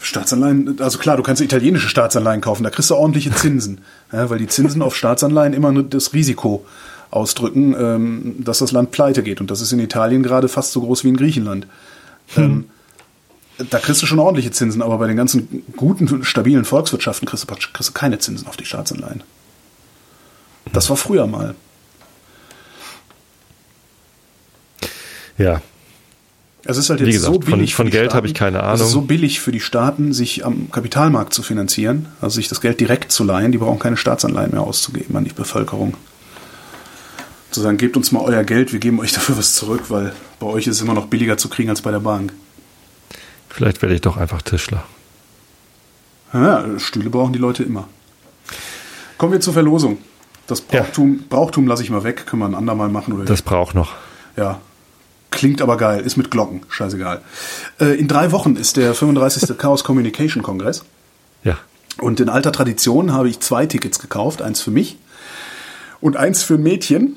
Staatsanleihen, also klar, du kannst italienische Staatsanleihen kaufen, da kriegst du ordentliche Zinsen, (laughs) ja, weil die Zinsen auf Staatsanleihen immer das Risiko ausdrücken, ähm, dass das Land pleite geht. Und das ist in Italien gerade fast so groß wie in Griechenland. Hm. Ähm, da kriegst du schon ordentliche Zinsen, aber bei den ganzen guten, stabilen Volkswirtschaften kriegst du, kriegst du keine Zinsen auf die Staatsanleihen. Das war früher mal. Ja. Es ist halt jetzt Wie gesagt, so billig. Von, von Geld habe ich keine Ahnung. Es ist so billig für die Staaten, sich am Kapitalmarkt zu finanzieren, also sich das Geld direkt zu leihen. Die brauchen keine Staatsanleihen mehr auszugeben an die Bevölkerung zu sagen, gebt uns mal euer Geld, wir geben euch (laughs) dafür was zurück, weil bei euch ist es immer noch billiger zu kriegen als bei der Bank. Vielleicht werde ich doch einfach Tischler. Ja, Stühle brauchen die Leute immer. Kommen wir zur Verlosung. Das Brauchtum, ja. Brauchtum lasse ich mal weg, können wir ein andermal machen. Oder das braucht noch. Ja. Klingt aber geil, ist mit Glocken, scheißegal. Äh, in drei Wochen ist der 35. (laughs) Chaos Communication Kongress. Ja. Und in alter Tradition habe ich zwei Tickets gekauft, eins für mich und eins für ein Mädchen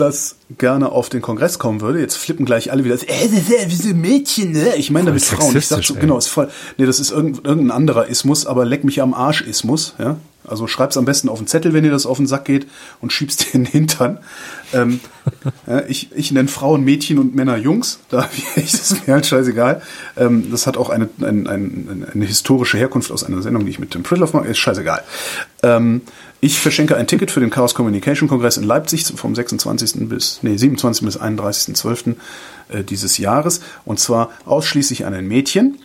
das gerne auf den Kongress kommen würde. Jetzt flippen gleich alle wieder. Äh, wie so Mädchen, ne? Ich meine damit Frauen. Ich sag so, genau, ist voll. Nee, das ist irgendein anderer Ismus, aber leck mich am Arsch Ismus, ja. Also schreib's am besten auf den Zettel, wenn dir das auf den Sack geht und schiebst (laughs) den Hintern. Ähm, ja, ich ich nenne Frauen Mädchen und Männer Jungs. Da (laughs) das ist mir halt scheißegal. Ähm, das hat auch eine, eine, eine, eine historische Herkunft aus einer Sendung, die ich mit Tim Pritloff mache. Ist scheißegal. Ähm, ich verschenke ein Ticket für den Chaos Communication Kongress in Leipzig vom 26. bis, nee, 27. bis 31.12. Äh, dieses Jahres. Und zwar ausschließlich an ein Mädchen,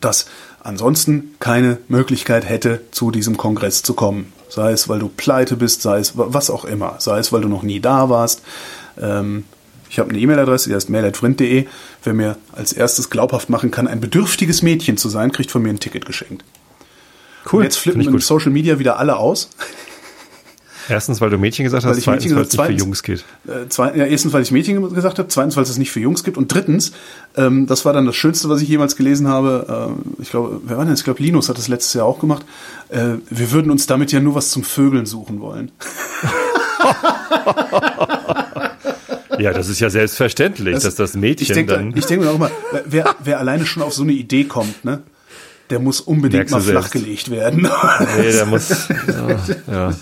das ansonsten keine Möglichkeit hätte, zu diesem Kongress zu kommen. Sei es, weil du pleite bist, sei es was auch immer. Sei es, weil du noch nie da warst. Ähm, ich habe eine E-Mail-Adresse, die heißt mail.vrind.de. Wer mir als erstes glaubhaft machen kann, ein bedürftiges Mädchen zu sein, kriegt von mir ein Ticket geschenkt. Cool. Und jetzt flippen in Social Media wieder alle aus. Erstens, weil du Mädchen gesagt hast, zweitens, weil es nicht für Jungs geht. Äh, zwei, ja, erstens, weil ich Mädchen gesagt habe, zweitens, weil es es nicht für Jungs gibt und drittens, ähm, das war dann das Schönste, was ich jemals gelesen habe. Äh, ich glaube, wer war denn? Ich glaube, Linus hat das letztes Jahr auch gemacht. Äh, wir würden uns damit ja nur was zum Vögeln suchen wollen. ja, das ist ja selbstverständlich, das, dass das Mädchen ich denk, dann. Ich denke mir auch mal, wer, wer alleine schon auf so eine Idee kommt, ne? Der muss unbedingt mal flachgelegt werden. Nee, der muss. (laughs) Ja, ja.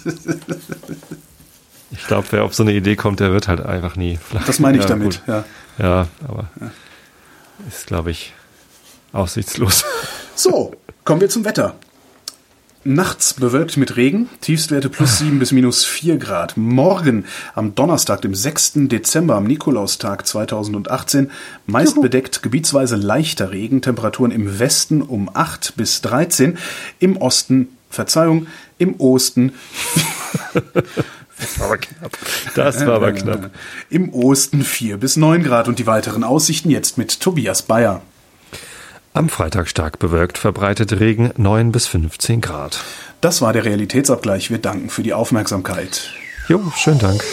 Ich glaube, wer auf so eine Idee kommt, der wird halt einfach nie flach. Das meine ich ja, damit, gut. ja. Ja, aber ist, glaube ich, aussichtslos. So, kommen wir zum Wetter. Nachts bewölkt mit Regen, Tiefstwerte plus 7 bis minus 4 Grad. Morgen am Donnerstag, dem 6. Dezember, am Nikolaustag 2018, meist Juhu. bedeckt, gebietsweise leichter Regen, Temperaturen im Westen um 8 bis 13, im Osten, Verzeihung, im Osten. Das war aber knapp. Das war aber knapp. (laughs) Im Osten 4 bis 9 Grad und die weiteren Aussichten jetzt mit Tobias Bayer. Am Freitag stark bewölkt, verbreitet Regen 9 bis 15 Grad. Das war der Realitätsabgleich. Wir danken für die Aufmerksamkeit. Jo, schönen Dank.